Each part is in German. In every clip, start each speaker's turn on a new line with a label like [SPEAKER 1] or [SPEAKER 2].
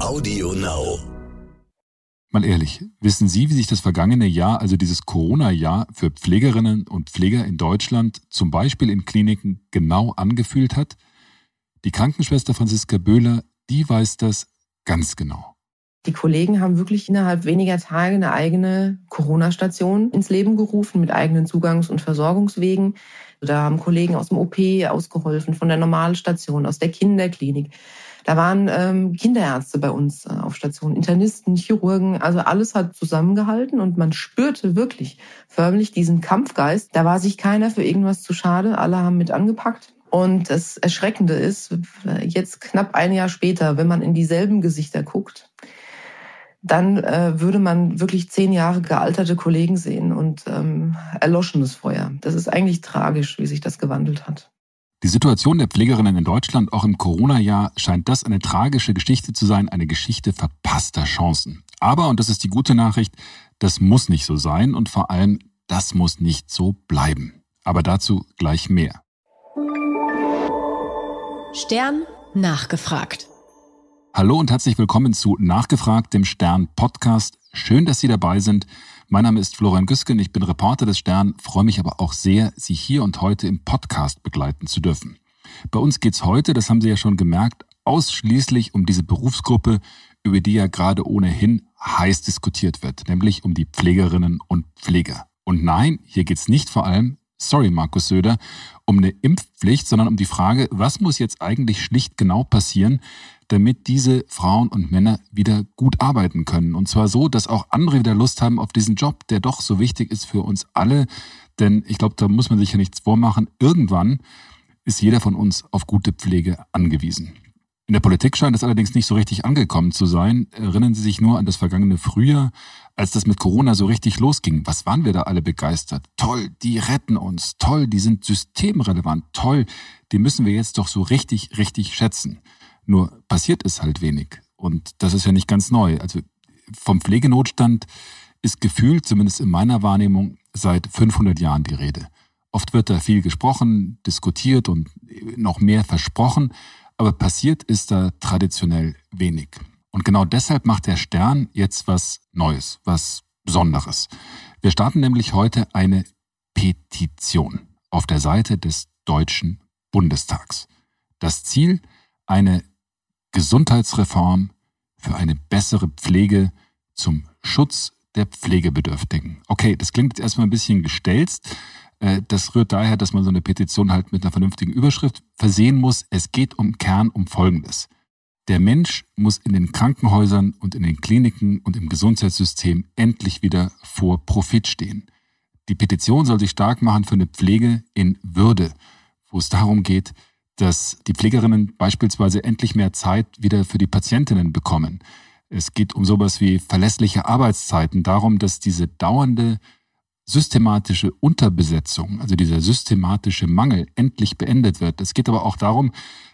[SPEAKER 1] Audio Now.
[SPEAKER 2] Mal ehrlich, wissen Sie, wie sich das vergangene Jahr, also dieses Corona-Jahr, für Pflegerinnen und Pfleger in Deutschland, zum Beispiel in Kliniken, genau angefühlt hat? Die Krankenschwester Franziska Böhler, die weiß das ganz genau.
[SPEAKER 3] Die Kollegen haben wirklich innerhalb weniger Tage eine eigene Corona-Station ins Leben gerufen mit eigenen Zugangs- und Versorgungswegen. Da haben Kollegen aus dem OP ausgeholfen, von der Normalstation, aus der Kinderklinik. Da waren ähm, Kinderärzte bei uns äh, auf Station, Internisten, Chirurgen, also alles hat zusammengehalten und man spürte wirklich förmlich diesen Kampfgeist. Da war sich keiner für irgendwas zu schade, alle haben mit angepackt. Und das Erschreckende ist, jetzt knapp ein Jahr später, wenn man in dieselben Gesichter guckt, dann äh, würde man wirklich zehn Jahre gealterte Kollegen sehen und ähm, erloschenes Feuer. Das ist eigentlich tragisch, wie sich das gewandelt hat.
[SPEAKER 2] Die Situation der Pflegerinnen in Deutschland auch im Corona-Jahr scheint das eine tragische Geschichte zu sein, eine Geschichte verpasster Chancen. Aber, und das ist die gute Nachricht, das muss nicht so sein und vor allem, das muss nicht so bleiben. Aber dazu gleich mehr.
[SPEAKER 4] Stern nachgefragt.
[SPEAKER 2] Hallo und herzlich willkommen zu Nachgefragt, dem Stern Podcast. Schön, dass Sie dabei sind. Mein Name ist Florian Güsken, ich bin Reporter des Stern, freue mich aber auch sehr, Sie hier und heute im Podcast begleiten zu dürfen. Bei uns geht's heute, das haben Sie ja schon gemerkt, ausschließlich um diese Berufsgruppe, über die ja gerade ohnehin heiß diskutiert wird, nämlich um die Pflegerinnen und Pfleger. Und nein, hier geht's nicht vor allem, sorry Markus Söder, um eine Impfpflicht, sondern um die Frage, was muss jetzt eigentlich schlicht genau passieren, damit diese Frauen und Männer wieder gut arbeiten können. Und zwar so, dass auch andere wieder Lust haben auf diesen Job, der doch so wichtig ist für uns alle. Denn ich glaube, da muss man sich ja nichts vormachen. Irgendwann ist jeder von uns auf gute Pflege angewiesen. In der Politik scheint es allerdings nicht so richtig angekommen zu sein. Erinnern Sie sich nur an das vergangene Frühjahr, als das mit Corona so richtig losging. Was waren wir da alle begeistert? Toll, die retten uns. Toll, die sind systemrelevant. Toll, die müssen wir jetzt doch so richtig, richtig schätzen. Nur passiert es halt wenig. Und das ist ja nicht ganz neu. Also vom Pflegenotstand ist gefühlt, zumindest in meiner Wahrnehmung, seit 500 Jahren die Rede. Oft wird da viel gesprochen, diskutiert und noch mehr versprochen, aber passiert ist da traditionell wenig. Und genau deshalb macht der Stern jetzt was Neues, was Besonderes. Wir starten nämlich heute eine Petition auf der Seite des Deutschen Bundestags. Das Ziel, eine Gesundheitsreform für eine bessere Pflege zum Schutz der Pflegebedürftigen. Okay, das klingt jetzt erstmal ein bisschen gestelzt. Äh, das rührt daher, dass man so eine Petition halt mit einer vernünftigen Überschrift versehen muss. Es geht um Kern um Folgendes. Der Mensch muss in den Krankenhäusern und in den Kliniken und im Gesundheitssystem endlich wieder vor Profit stehen. Die Petition soll sich stark machen für eine Pflege in Würde, wo es darum geht, dass die Pflegerinnen beispielsweise endlich mehr Zeit wieder für die Patientinnen bekommen. Es geht um sowas wie verlässliche Arbeitszeiten, darum, dass diese dauernde systematische Unterbesetzung, also dieser systematische Mangel endlich beendet wird. Es geht aber auch darum,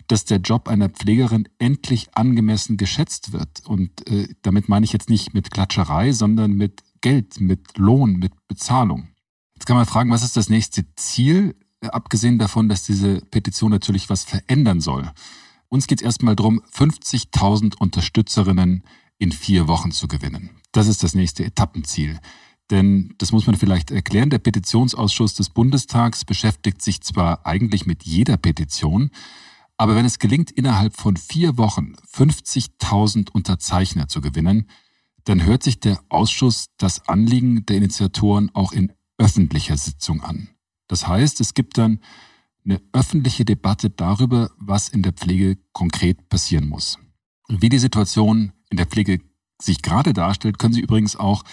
[SPEAKER 2] dass der Job einer Pflegerin endlich angemessen geschätzt wird. Und äh, damit meine ich jetzt nicht mit Klatscherei, sondern mit Geld, mit Lohn, mit Bezahlung. Jetzt kann man fragen, was ist das nächste Ziel? Abgesehen davon, dass diese Petition natürlich was verändern soll. Uns geht es erstmal darum, 50.000 Unterstützerinnen in vier Wochen zu gewinnen. Das ist das nächste Etappenziel. Denn das muss man vielleicht erklären, der Petitionsausschuss des Bundestags beschäftigt sich zwar eigentlich mit jeder Petition, aber wenn es gelingt, innerhalb von vier Wochen 50.000 Unterzeichner zu gewinnen, dann hört sich der Ausschuss das Anliegen der Initiatoren auch in öffentlicher Sitzung an. Das heißt, es gibt dann eine öffentliche Debatte darüber, was in der Pflege konkret passieren muss. wie die Situation in der Pflege sich gerade darstellt, können Sie übrigens auch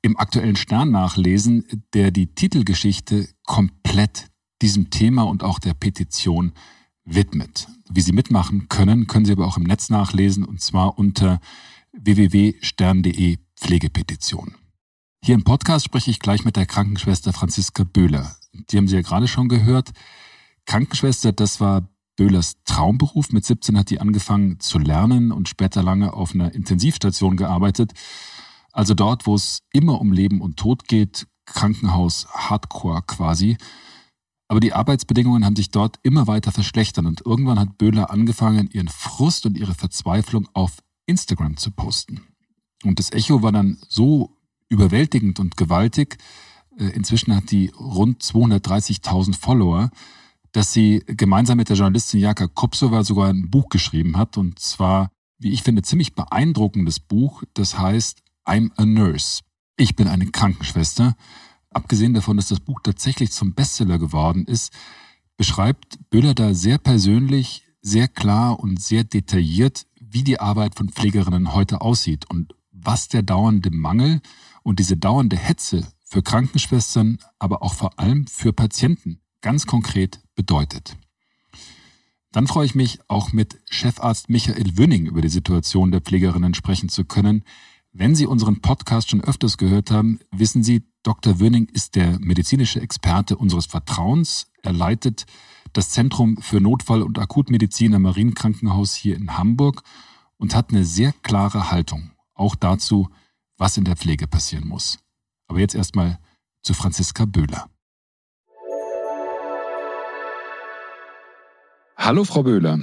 [SPEAKER 2] im aktuellen Stern nachlesen, der die Titelgeschichte komplett diesem Thema und auch der Petition widmet. Wie Sie mitmachen können, können Sie aber auch im Netz nachlesen und zwar unter www.stern.de Pflegepetition. Hier im Podcast spreche ich gleich mit der Krankenschwester Franziska Böhler die haben Sie ja gerade schon gehört. Krankenschwester, das war Böhlers Traumberuf. Mit 17 hat die angefangen zu lernen und später lange auf einer Intensivstation gearbeitet. Also dort, wo es immer um Leben und Tod geht, Krankenhaus Hardcore quasi. Aber die Arbeitsbedingungen haben sich dort immer weiter verschlechtert und irgendwann hat Böhler angefangen, ihren Frust und ihre Verzweiflung auf Instagram zu posten. Und das Echo war dann so überwältigend und gewaltig. Äh, inzwischen hat die rund 230.000 Follower, dass sie gemeinsam mit der Journalistin Jaka Kopsova sogar ein Buch geschrieben hat. Und zwar, wie ich finde, ziemlich beeindruckendes Buch. Das heißt I'm a Nurse. Ich bin eine Krankenschwester. Abgesehen davon, dass das Buch tatsächlich zum Bestseller geworden ist, beschreibt Böhler da sehr persönlich, sehr klar und sehr detailliert, wie die Arbeit von Pflegerinnen heute aussieht und was der dauernde Mangel und diese dauernde Hetze für Krankenschwestern, aber auch vor allem für Patienten ganz konkret bedeutet. Dann freue ich mich, auch mit Chefarzt Michael Wünning über die Situation der Pflegerinnen sprechen zu können. Wenn Sie unseren Podcast schon öfters gehört haben, wissen Sie, Dr. Wünning ist der medizinische Experte unseres Vertrauens. Er leitet das Zentrum für Notfall- und Akutmedizin am Marienkrankenhaus hier in Hamburg und hat eine sehr klare Haltung, auch dazu, was in der Pflege passieren muss. Aber jetzt erstmal zu Franziska Böhler. Hallo, Frau Böhler.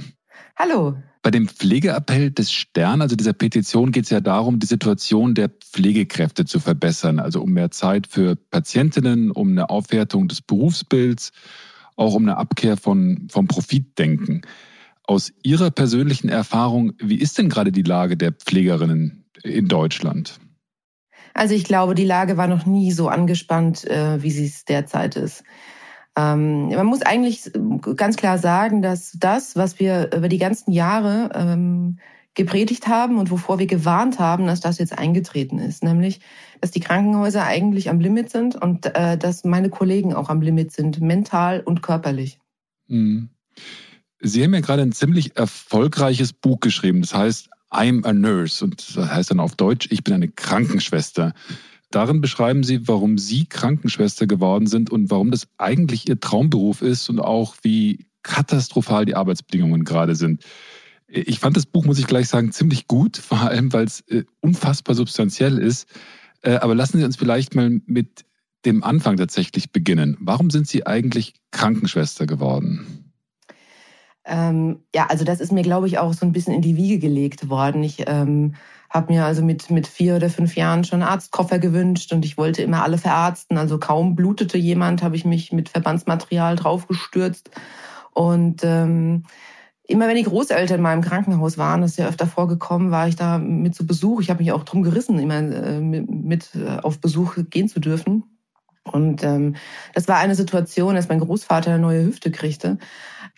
[SPEAKER 3] Hallo.
[SPEAKER 2] Bei dem Pflegeappell des Stern, also dieser Petition, geht es ja darum, die Situation der Pflegekräfte zu verbessern. Also um mehr Zeit für Patientinnen, um eine Aufwertung des Berufsbilds, auch um eine Abkehr von, vom Profitdenken. Aus Ihrer persönlichen Erfahrung, wie ist denn gerade die Lage der Pflegerinnen in Deutschland?
[SPEAKER 3] Also ich glaube, die Lage war noch nie so angespannt, äh, wie sie es derzeit ist. Ähm, man muss eigentlich ganz klar sagen, dass das, was wir über die ganzen Jahre ähm, gepredigt haben und wovor wir gewarnt haben, dass das jetzt eingetreten ist. Nämlich, dass die Krankenhäuser eigentlich am Limit sind und äh, dass meine Kollegen auch am Limit sind, mental und körperlich.
[SPEAKER 2] Mhm. Sie haben ja gerade ein ziemlich erfolgreiches Buch geschrieben. Das heißt I'm a Nurse und das heißt dann auf Deutsch, ich bin eine Krankenschwester. Darin beschreiben Sie, warum Sie Krankenschwester geworden sind und warum das eigentlich Ihr Traumberuf ist und auch wie katastrophal die Arbeitsbedingungen gerade sind. Ich fand das Buch, muss ich gleich sagen, ziemlich gut, vor allem weil es äh, unfassbar substanziell ist. Äh, aber lassen Sie uns vielleicht mal mit dem Anfang tatsächlich beginnen. Warum sind Sie eigentlich Krankenschwester geworden?
[SPEAKER 3] Ähm, ja, also das ist mir, glaube ich, auch so ein bisschen in die Wiege gelegt worden. Ich ähm, habe mir also mit, mit vier oder fünf Jahren schon Arztkoffer gewünscht und ich wollte immer alle verarzten. Also kaum blutete jemand, habe ich mich mit Verbandsmaterial draufgestürzt. Und ähm, immer wenn die Großeltern in meinem Krankenhaus waren, das ist ja öfter vorgekommen, war ich da mit zu Besuch. Ich habe mich auch drum gerissen, immer äh, mit, äh, auf Besuch gehen zu dürfen. Und ähm, das war eine Situation, als mein Großvater eine neue Hüfte kriegte.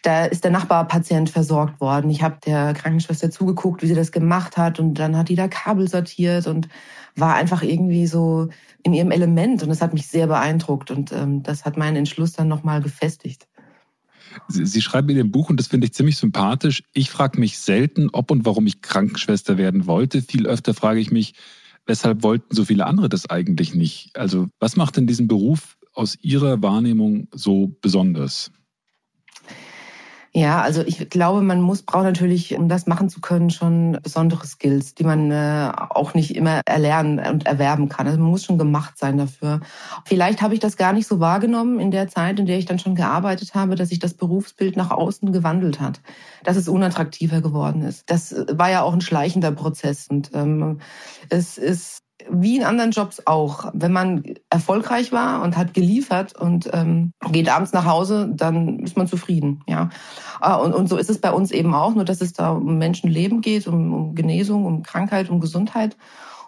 [SPEAKER 3] Da ist der Nachbarpatient versorgt worden. Ich habe der Krankenschwester zugeguckt, wie sie das gemacht hat. Und dann hat die da Kabel sortiert und war einfach irgendwie so in ihrem Element. Und das hat mich sehr beeindruckt. Und ähm, das hat meinen Entschluss dann nochmal gefestigt.
[SPEAKER 2] Sie, Sie schreiben in dem Buch, und das finde ich ziemlich sympathisch, ich frage mich selten, ob und warum ich Krankenschwester werden wollte. Viel öfter frage ich mich, Weshalb wollten so viele andere das eigentlich nicht? Also was macht denn diesen Beruf aus Ihrer Wahrnehmung so besonders?
[SPEAKER 3] Ja, also ich glaube, man muss braucht natürlich, um das machen zu können, schon besondere Skills, die man äh, auch nicht immer erlernen und erwerben kann. Also man muss schon gemacht sein dafür. Vielleicht habe ich das gar nicht so wahrgenommen in der Zeit, in der ich dann schon gearbeitet habe, dass sich das Berufsbild nach außen gewandelt hat, dass es unattraktiver geworden ist. Das war ja auch ein schleichender Prozess und ähm, es ist wie in anderen Jobs auch, wenn man erfolgreich war und hat geliefert und ähm, geht abends nach Hause, dann ist man zufrieden. Ja, äh, und, und so ist es bei uns eben auch, nur dass es da um Menschenleben geht, um, um Genesung, um Krankheit, um Gesundheit.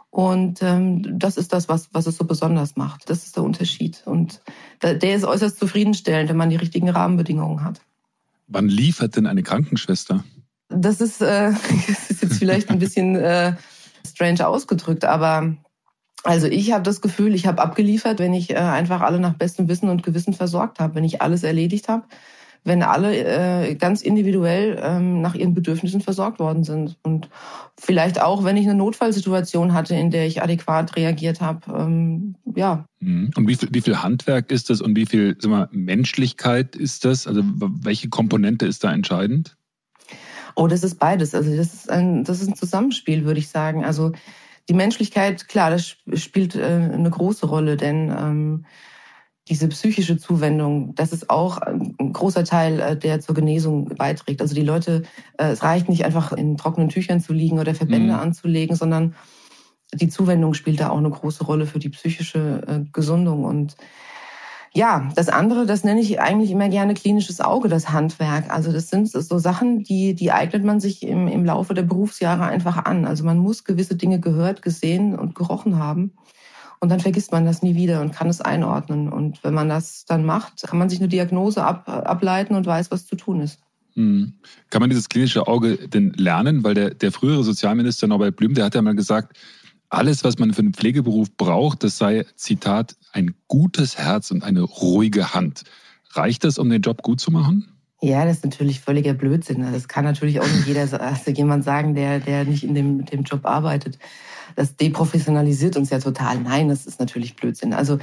[SPEAKER 3] Und ähm, das ist das, was, was es so besonders macht. Das ist der Unterschied. Und der ist äußerst zufriedenstellend, wenn man die richtigen Rahmenbedingungen hat.
[SPEAKER 2] Wann liefert denn eine Krankenschwester?
[SPEAKER 3] Das ist, äh, das ist jetzt vielleicht ein bisschen äh, strange ausgedrückt, aber also ich habe das Gefühl, ich habe abgeliefert, wenn ich äh, einfach alle nach bestem Wissen und Gewissen versorgt habe, wenn ich alles erledigt habe, wenn alle äh, ganz individuell ähm, nach ihren Bedürfnissen versorgt worden sind. Und vielleicht auch, wenn ich eine Notfallsituation hatte, in der ich adäquat reagiert habe. Ähm, ja.
[SPEAKER 2] Mhm. Und wie viel, wie viel Handwerk ist das und wie viel sag mal, Menschlichkeit ist das? Also welche Komponente ist da entscheidend?
[SPEAKER 3] Oh, das ist beides. Also das ist ein, das ist ein Zusammenspiel, würde ich sagen. Also die Menschlichkeit, klar, das spielt äh, eine große Rolle, denn ähm, diese psychische Zuwendung, das ist auch ein großer Teil, äh, der zur Genesung beiträgt. Also die Leute, äh, es reicht nicht einfach in trockenen Tüchern zu liegen oder Verbände mhm. anzulegen, sondern die Zuwendung spielt da auch eine große Rolle für die psychische äh, Gesundung. Und ja, das andere, das nenne ich eigentlich immer gerne klinisches Auge, das Handwerk. Also das sind so Sachen, die, die eignet man sich im, im Laufe der Berufsjahre einfach an. Also man muss gewisse Dinge gehört, gesehen und gerochen haben. Und dann vergisst man das nie wieder und kann es einordnen. Und wenn man das dann macht, kann man sich eine Diagnose ab, ableiten und weiß, was zu tun ist.
[SPEAKER 2] Mhm. Kann man dieses klinische Auge denn lernen? Weil der, der frühere Sozialminister Norbert Blüm, der hat ja mal gesagt, alles, was man für einen Pflegeberuf braucht, das sei, Zitat, ein gutes Herz und eine ruhige Hand. Reicht das, um den Job gut zu machen?
[SPEAKER 3] Ja, das ist natürlich völliger Blödsinn. Das kann natürlich auch nicht jeder, also jemand sagen, der, der nicht in dem, dem Job arbeitet das deprofessionalisiert uns ja total. Nein, das ist natürlich Blödsinn. Also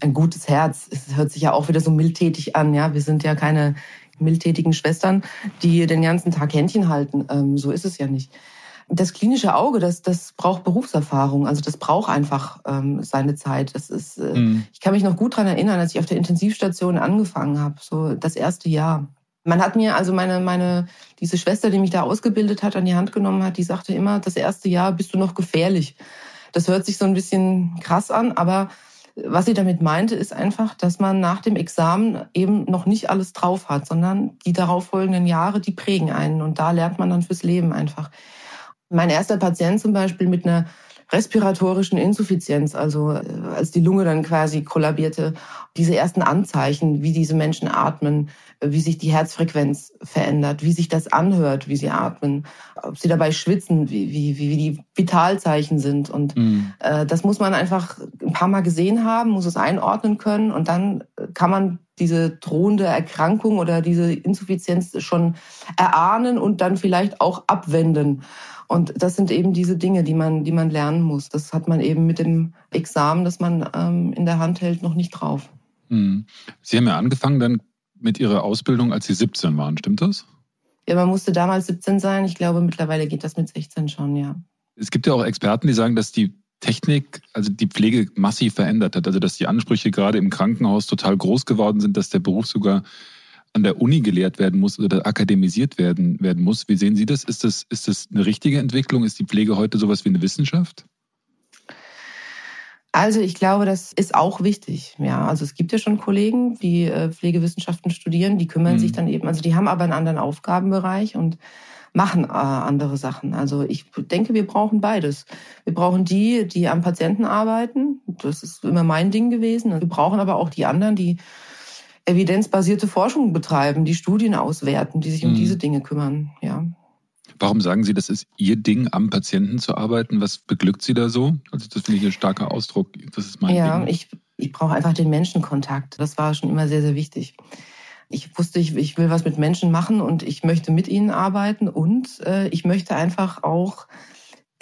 [SPEAKER 3] ein gutes Herz, es hört sich ja auch wieder so mildtätig an. Ja, wir sind ja keine mildtätigen Schwestern, die den ganzen Tag Händchen halten. Ähm, so ist es ja nicht. Das klinische Auge, das, das braucht Berufserfahrung. Also das braucht einfach ähm, seine Zeit. Das ist, äh, mhm. Ich kann mich noch gut dran erinnern, als ich auf der Intensivstation angefangen habe, so das erste Jahr. Man hat mir also meine, meine, diese Schwester, die mich da ausgebildet hat, an die Hand genommen hat, die sagte immer, das erste Jahr bist du noch gefährlich. Das hört sich so ein bisschen krass an, aber was sie damit meinte, ist einfach, dass man nach dem Examen eben noch nicht alles drauf hat, sondern die darauffolgenden Jahre, die prägen einen. Und da lernt man dann fürs Leben einfach. Mein erster Patient zum Beispiel mit einer respiratorischen Insuffizienz, also äh, als die Lunge dann quasi kollabierte, diese ersten Anzeichen, wie diese Menschen atmen, wie sich die Herzfrequenz verändert, wie sich das anhört, wie sie atmen, ob sie dabei schwitzen, wie, wie, wie die Vitalzeichen sind. Und mhm. äh, das muss man einfach ein paar Mal gesehen haben, muss es einordnen können und dann kann man diese drohende Erkrankung oder diese Insuffizienz schon erahnen und dann vielleicht auch abwenden. Und das sind eben diese Dinge, die man, die man lernen muss. Das hat man eben mit dem Examen, das man ähm, in der Hand hält, noch nicht drauf.
[SPEAKER 2] Hm. Sie haben ja angefangen dann mit Ihrer Ausbildung, als Sie 17 waren, stimmt das?
[SPEAKER 3] Ja, man musste damals 17 sein. Ich glaube, mittlerweile geht das mit 16 schon, ja.
[SPEAKER 2] Es gibt ja auch Experten, die sagen, dass die Technik, also die Pflege massiv verändert hat. Also dass die Ansprüche gerade im Krankenhaus total groß geworden sind, dass der Beruf sogar an der Uni gelehrt werden muss oder akademisiert werden, werden muss. Wie sehen Sie das? Ist, das? ist das eine richtige Entwicklung? Ist die Pflege heute sowas wie eine Wissenschaft?
[SPEAKER 3] Also ich glaube, das ist auch wichtig. Ja, also es gibt ja schon Kollegen, die äh, Pflegewissenschaften studieren, die kümmern mhm. sich dann eben, also die haben aber einen anderen Aufgabenbereich und machen äh, andere Sachen. Also ich denke, wir brauchen beides. Wir brauchen die, die am Patienten arbeiten. Das ist immer mein Ding gewesen. Wir brauchen aber auch die anderen, die evidenzbasierte Forschung betreiben, die Studien auswerten, die sich um mhm. diese Dinge kümmern. Ja.
[SPEAKER 2] Warum sagen Sie, das ist Ihr Ding, am Patienten zu arbeiten? Was beglückt Sie da so? Also das finde ich ein starker Ausdruck. Das ist mein
[SPEAKER 3] ja,
[SPEAKER 2] Ding.
[SPEAKER 3] ich, ich brauche einfach den Menschenkontakt. Das war schon immer sehr, sehr wichtig. Ich wusste, ich, ich will was mit Menschen machen und ich möchte mit ihnen arbeiten und äh, ich möchte einfach auch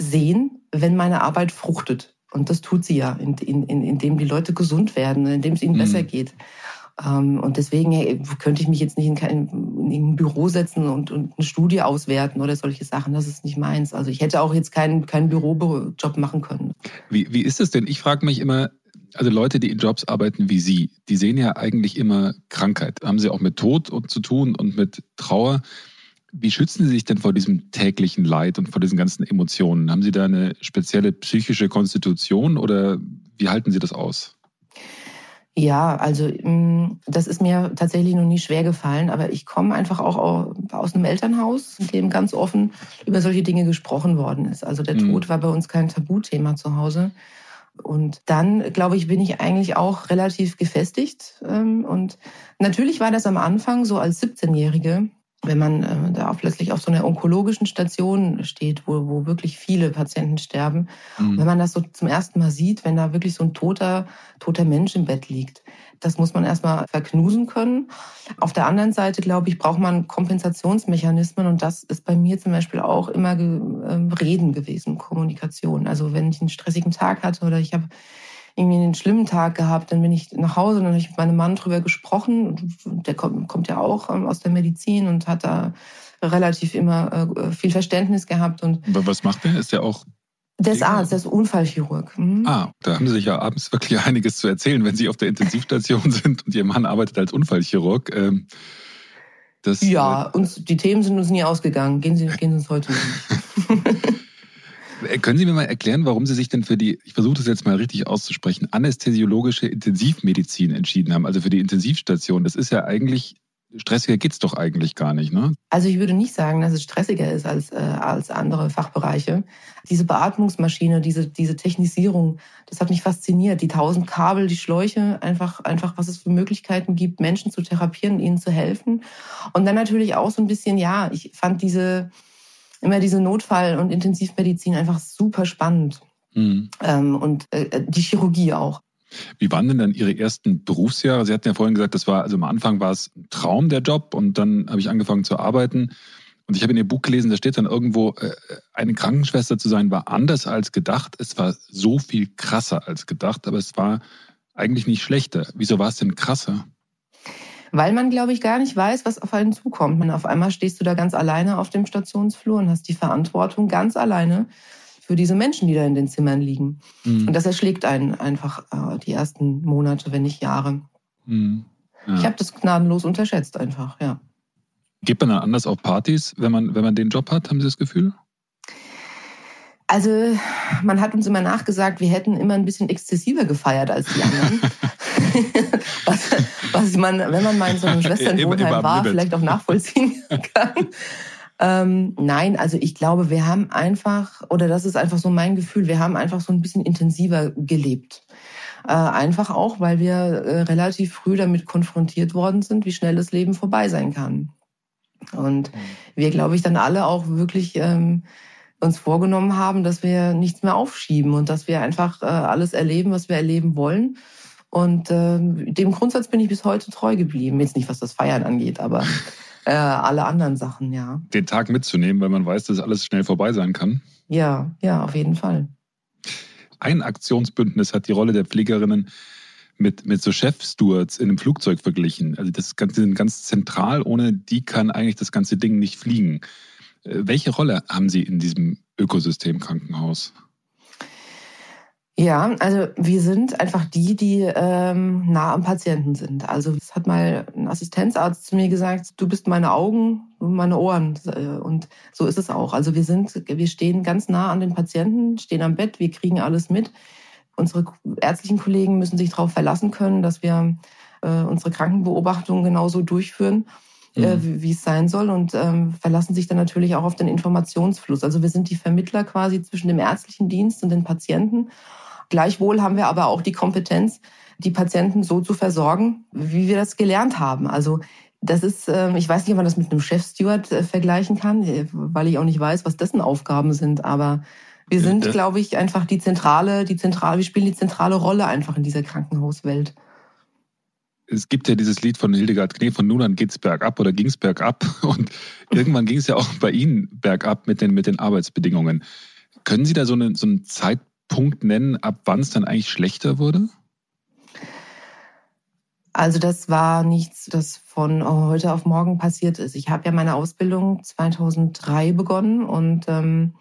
[SPEAKER 3] sehen, wenn meine Arbeit fruchtet. Und das tut sie ja, indem in, in, in die Leute gesund werden, indem es ihnen mhm. besser geht. Ähm, und deswegen könnte ich mich jetzt nicht in, kein, in ein Büro setzen und, und, eine Studie auswerten oder solche Sachen. Das ist nicht meins. Also ich hätte auch jetzt keinen, keinen Bürojob machen können.
[SPEAKER 2] Wie, wie ist es denn? Ich frage mich immer, also Leute, die in Jobs arbeiten wie Sie, die sehen ja eigentlich immer Krankheit. Haben sie auch mit Tod zu tun und mit Trauer. Wie schützen Sie sich denn vor diesem täglichen Leid und vor diesen ganzen Emotionen? Haben Sie da eine spezielle psychische Konstitution oder wie halten Sie das aus?
[SPEAKER 3] Ja, also mm, das ist mir tatsächlich noch nie schwer gefallen, aber ich komme einfach auch aus einem Elternhaus, in dem ganz offen über solche Dinge gesprochen worden ist. Also der mhm. Tod war bei uns kein Tabuthema zu Hause. Und dann, glaube ich, bin ich eigentlich auch relativ gefestigt. Ähm, und natürlich war das am Anfang so als 17-Jährige wenn man äh, da plötzlich auf so einer onkologischen Station steht, wo, wo wirklich viele Patienten sterben, mhm. wenn man das so zum ersten Mal sieht, wenn da wirklich so ein toter, toter Mensch im Bett liegt, das muss man erstmal verknusen können. Auf der anderen Seite, glaube ich, braucht man Kompensationsmechanismen und das ist bei mir zum Beispiel auch immer äh, Reden gewesen, Kommunikation. Also wenn ich einen stressigen Tag hatte oder ich habe irgendwie einen schlimmen Tag gehabt. Dann bin ich nach Hause und dann habe ich mit meinem Mann drüber gesprochen. Der kommt, kommt ja auch ähm, aus der Medizin und hat da relativ immer äh, viel Verständnis gehabt. Und
[SPEAKER 2] was macht er? Ist er auch
[SPEAKER 3] Der ist Arzt, der ist Unfallchirurg.
[SPEAKER 2] Mhm. Ah, da haben Sie sich ja abends wirklich einiges zu erzählen, wenn Sie auf der Intensivstation sind und Ihr Mann arbeitet als Unfallchirurg. Ähm,
[SPEAKER 3] das, ja, äh, uns, die Themen sind uns nie ausgegangen. Gehen Sie, gehen Sie uns heute nicht.
[SPEAKER 2] Äh, können Sie mir mal erklären, warum Sie sich denn für die, ich versuche das jetzt mal richtig auszusprechen, anästhesiologische Intensivmedizin entschieden haben, also für die Intensivstation? Das ist ja eigentlich stressiger geht's doch eigentlich gar nicht, ne?
[SPEAKER 3] Also ich würde nicht sagen, dass es stressiger ist als, äh, als andere Fachbereiche. Diese Beatmungsmaschine, diese, diese Technisierung, das hat mich fasziniert. Die tausend Kabel, die Schläuche, einfach, einfach, was es für Möglichkeiten gibt, Menschen zu therapieren, ihnen zu helfen. Und dann natürlich auch so ein bisschen, ja, ich fand diese, immer diese Notfall- und Intensivmedizin einfach super spannend. Mhm. Ähm, und äh, die Chirurgie auch.
[SPEAKER 2] Wie waren denn dann Ihre ersten Berufsjahre? Sie hatten ja vorhin gesagt, das war, also am Anfang war es ein Traum, der Job, und dann habe ich angefangen zu arbeiten. Und ich habe in Ihr Buch gelesen, da steht dann irgendwo, äh, eine Krankenschwester zu sein war anders als gedacht. Es war so viel krasser als gedacht, aber es war eigentlich nicht schlechter. Wieso war es denn krasser?
[SPEAKER 3] Weil man, glaube ich, gar nicht weiß, was auf einen zukommt. Und auf einmal stehst du da ganz alleine auf dem Stationsflur und hast die Verantwortung ganz alleine für diese Menschen, die da in den Zimmern liegen. Mhm. Und das erschlägt einen einfach äh, die ersten Monate, wenn nicht Jahre. Mhm. Ja. Ich habe das gnadenlos unterschätzt einfach, ja.
[SPEAKER 2] Geht man dann anders auf Partys, wenn man, wenn man den Job hat, haben Sie das Gefühl?
[SPEAKER 3] Also, man hat uns immer nachgesagt, wir hätten immer ein bisschen exzessiver gefeiert als die anderen. was, was man, wenn man mal in so einem Schwesternwohnheim war, vielleicht auch nachvollziehen kann. Ähm, nein, also ich glaube, wir haben einfach, oder das ist einfach so mein Gefühl, wir haben einfach so ein bisschen intensiver gelebt. Äh, einfach auch, weil wir äh, relativ früh damit konfrontiert worden sind, wie schnell das Leben vorbei sein kann. Und wir, glaube ich, dann alle auch wirklich ähm, uns vorgenommen haben, dass wir nichts mehr aufschieben und dass wir einfach äh, alles erleben, was wir erleben wollen. Und äh, dem Grundsatz bin ich bis heute treu geblieben. Jetzt nicht, was das Feiern angeht, aber äh, alle anderen Sachen, ja.
[SPEAKER 2] Den Tag mitzunehmen, weil man weiß, dass alles schnell vorbei sein kann.
[SPEAKER 3] Ja, ja, auf jeden Fall.
[SPEAKER 2] Ein Aktionsbündnis hat die Rolle der Pflegerinnen mit, mit so Chefstewards in einem Flugzeug verglichen. Also das Ganze sind ganz zentral, ohne die kann eigentlich das ganze Ding nicht fliegen. Äh, welche Rolle haben Sie in diesem Ökosystem Krankenhaus?
[SPEAKER 3] Ja, also wir sind einfach die, die ähm, nah am Patienten sind. Also es hat mal ein Assistenzarzt zu mir gesagt, du bist meine Augen und meine Ohren. Und so ist es auch. Also wir sind, wir stehen ganz nah an den Patienten, stehen am Bett, wir kriegen alles mit. Unsere ärztlichen Kollegen müssen sich darauf verlassen können, dass wir äh, unsere Krankenbeobachtungen genauso durchführen. Äh, mhm. wie es sein soll und ähm, verlassen sich dann natürlich auch auf den Informationsfluss. Also wir sind die Vermittler quasi zwischen dem ärztlichen Dienst und den Patienten Gleichwohl haben wir aber auch die Kompetenz, die Patienten so zu versorgen, wie wir das gelernt haben. Also das ist, ähm, ich weiß nicht, ob man das mit einem Chefsteward äh, vergleichen kann, äh, weil ich auch nicht weiß, was dessen Aufgaben sind. Aber wir sind, glaube ich, einfach die zentrale, die zentrale, wir spielen die zentrale Rolle einfach in dieser Krankenhauswelt.
[SPEAKER 2] Es gibt ja dieses Lied von Hildegard Knee, von nun an geht's bergab oder ging's bergab. Und irgendwann ging es ja auch bei Ihnen bergab mit den, mit den Arbeitsbedingungen. Können Sie da so, eine, so einen Zeitpunkt Punkt nennen, ab wann es dann eigentlich schlechter wurde?
[SPEAKER 3] Also das war nichts, das von heute auf morgen passiert ist. Ich habe ja meine Ausbildung 2003 begonnen und ähm,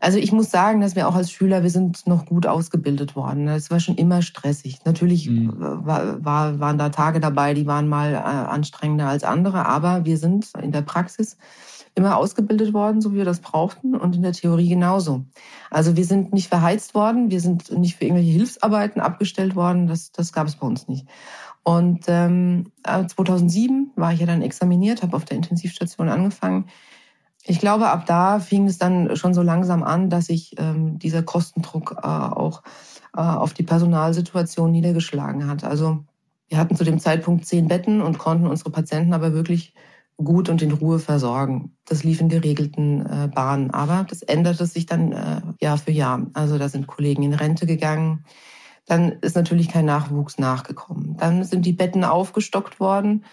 [SPEAKER 3] also ich muss sagen, dass wir auch als Schüler, wir sind noch gut ausgebildet worden. Es war schon immer stressig. Natürlich mhm. war, war, waren da Tage dabei, die waren mal äh, anstrengender als andere, aber wir sind in der Praxis immer ausgebildet worden, so wie wir das brauchten und in der Theorie genauso. Also wir sind nicht verheizt worden, wir sind nicht für irgendwelche Hilfsarbeiten abgestellt worden, das, das gab es bei uns nicht. Und ähm, 2007 war ich ja dann examiniert, habe auf der Intensivstation angefangen. Ich glaube, ab da fing es dann schon so langsam an, dass sich ähm, dieser Kostendruck äh, auch äh, auf die Personalsituation niedergeschlagen hat. Also wir hatten zu dem Zeitpunkt zehn Betten und konnten unsere Patienten aber wirklich gut und in Ruhe versorgen. Das lief in geregelten äh, Bahnen. Aber das änderte sich dann äh, Jahr für Jahr. Also da sind Kollegen in Rente gegangen. Dann ist natürlich kein Nachwuchs nachgekommen. Dann sind die Betten aufgestockt worden.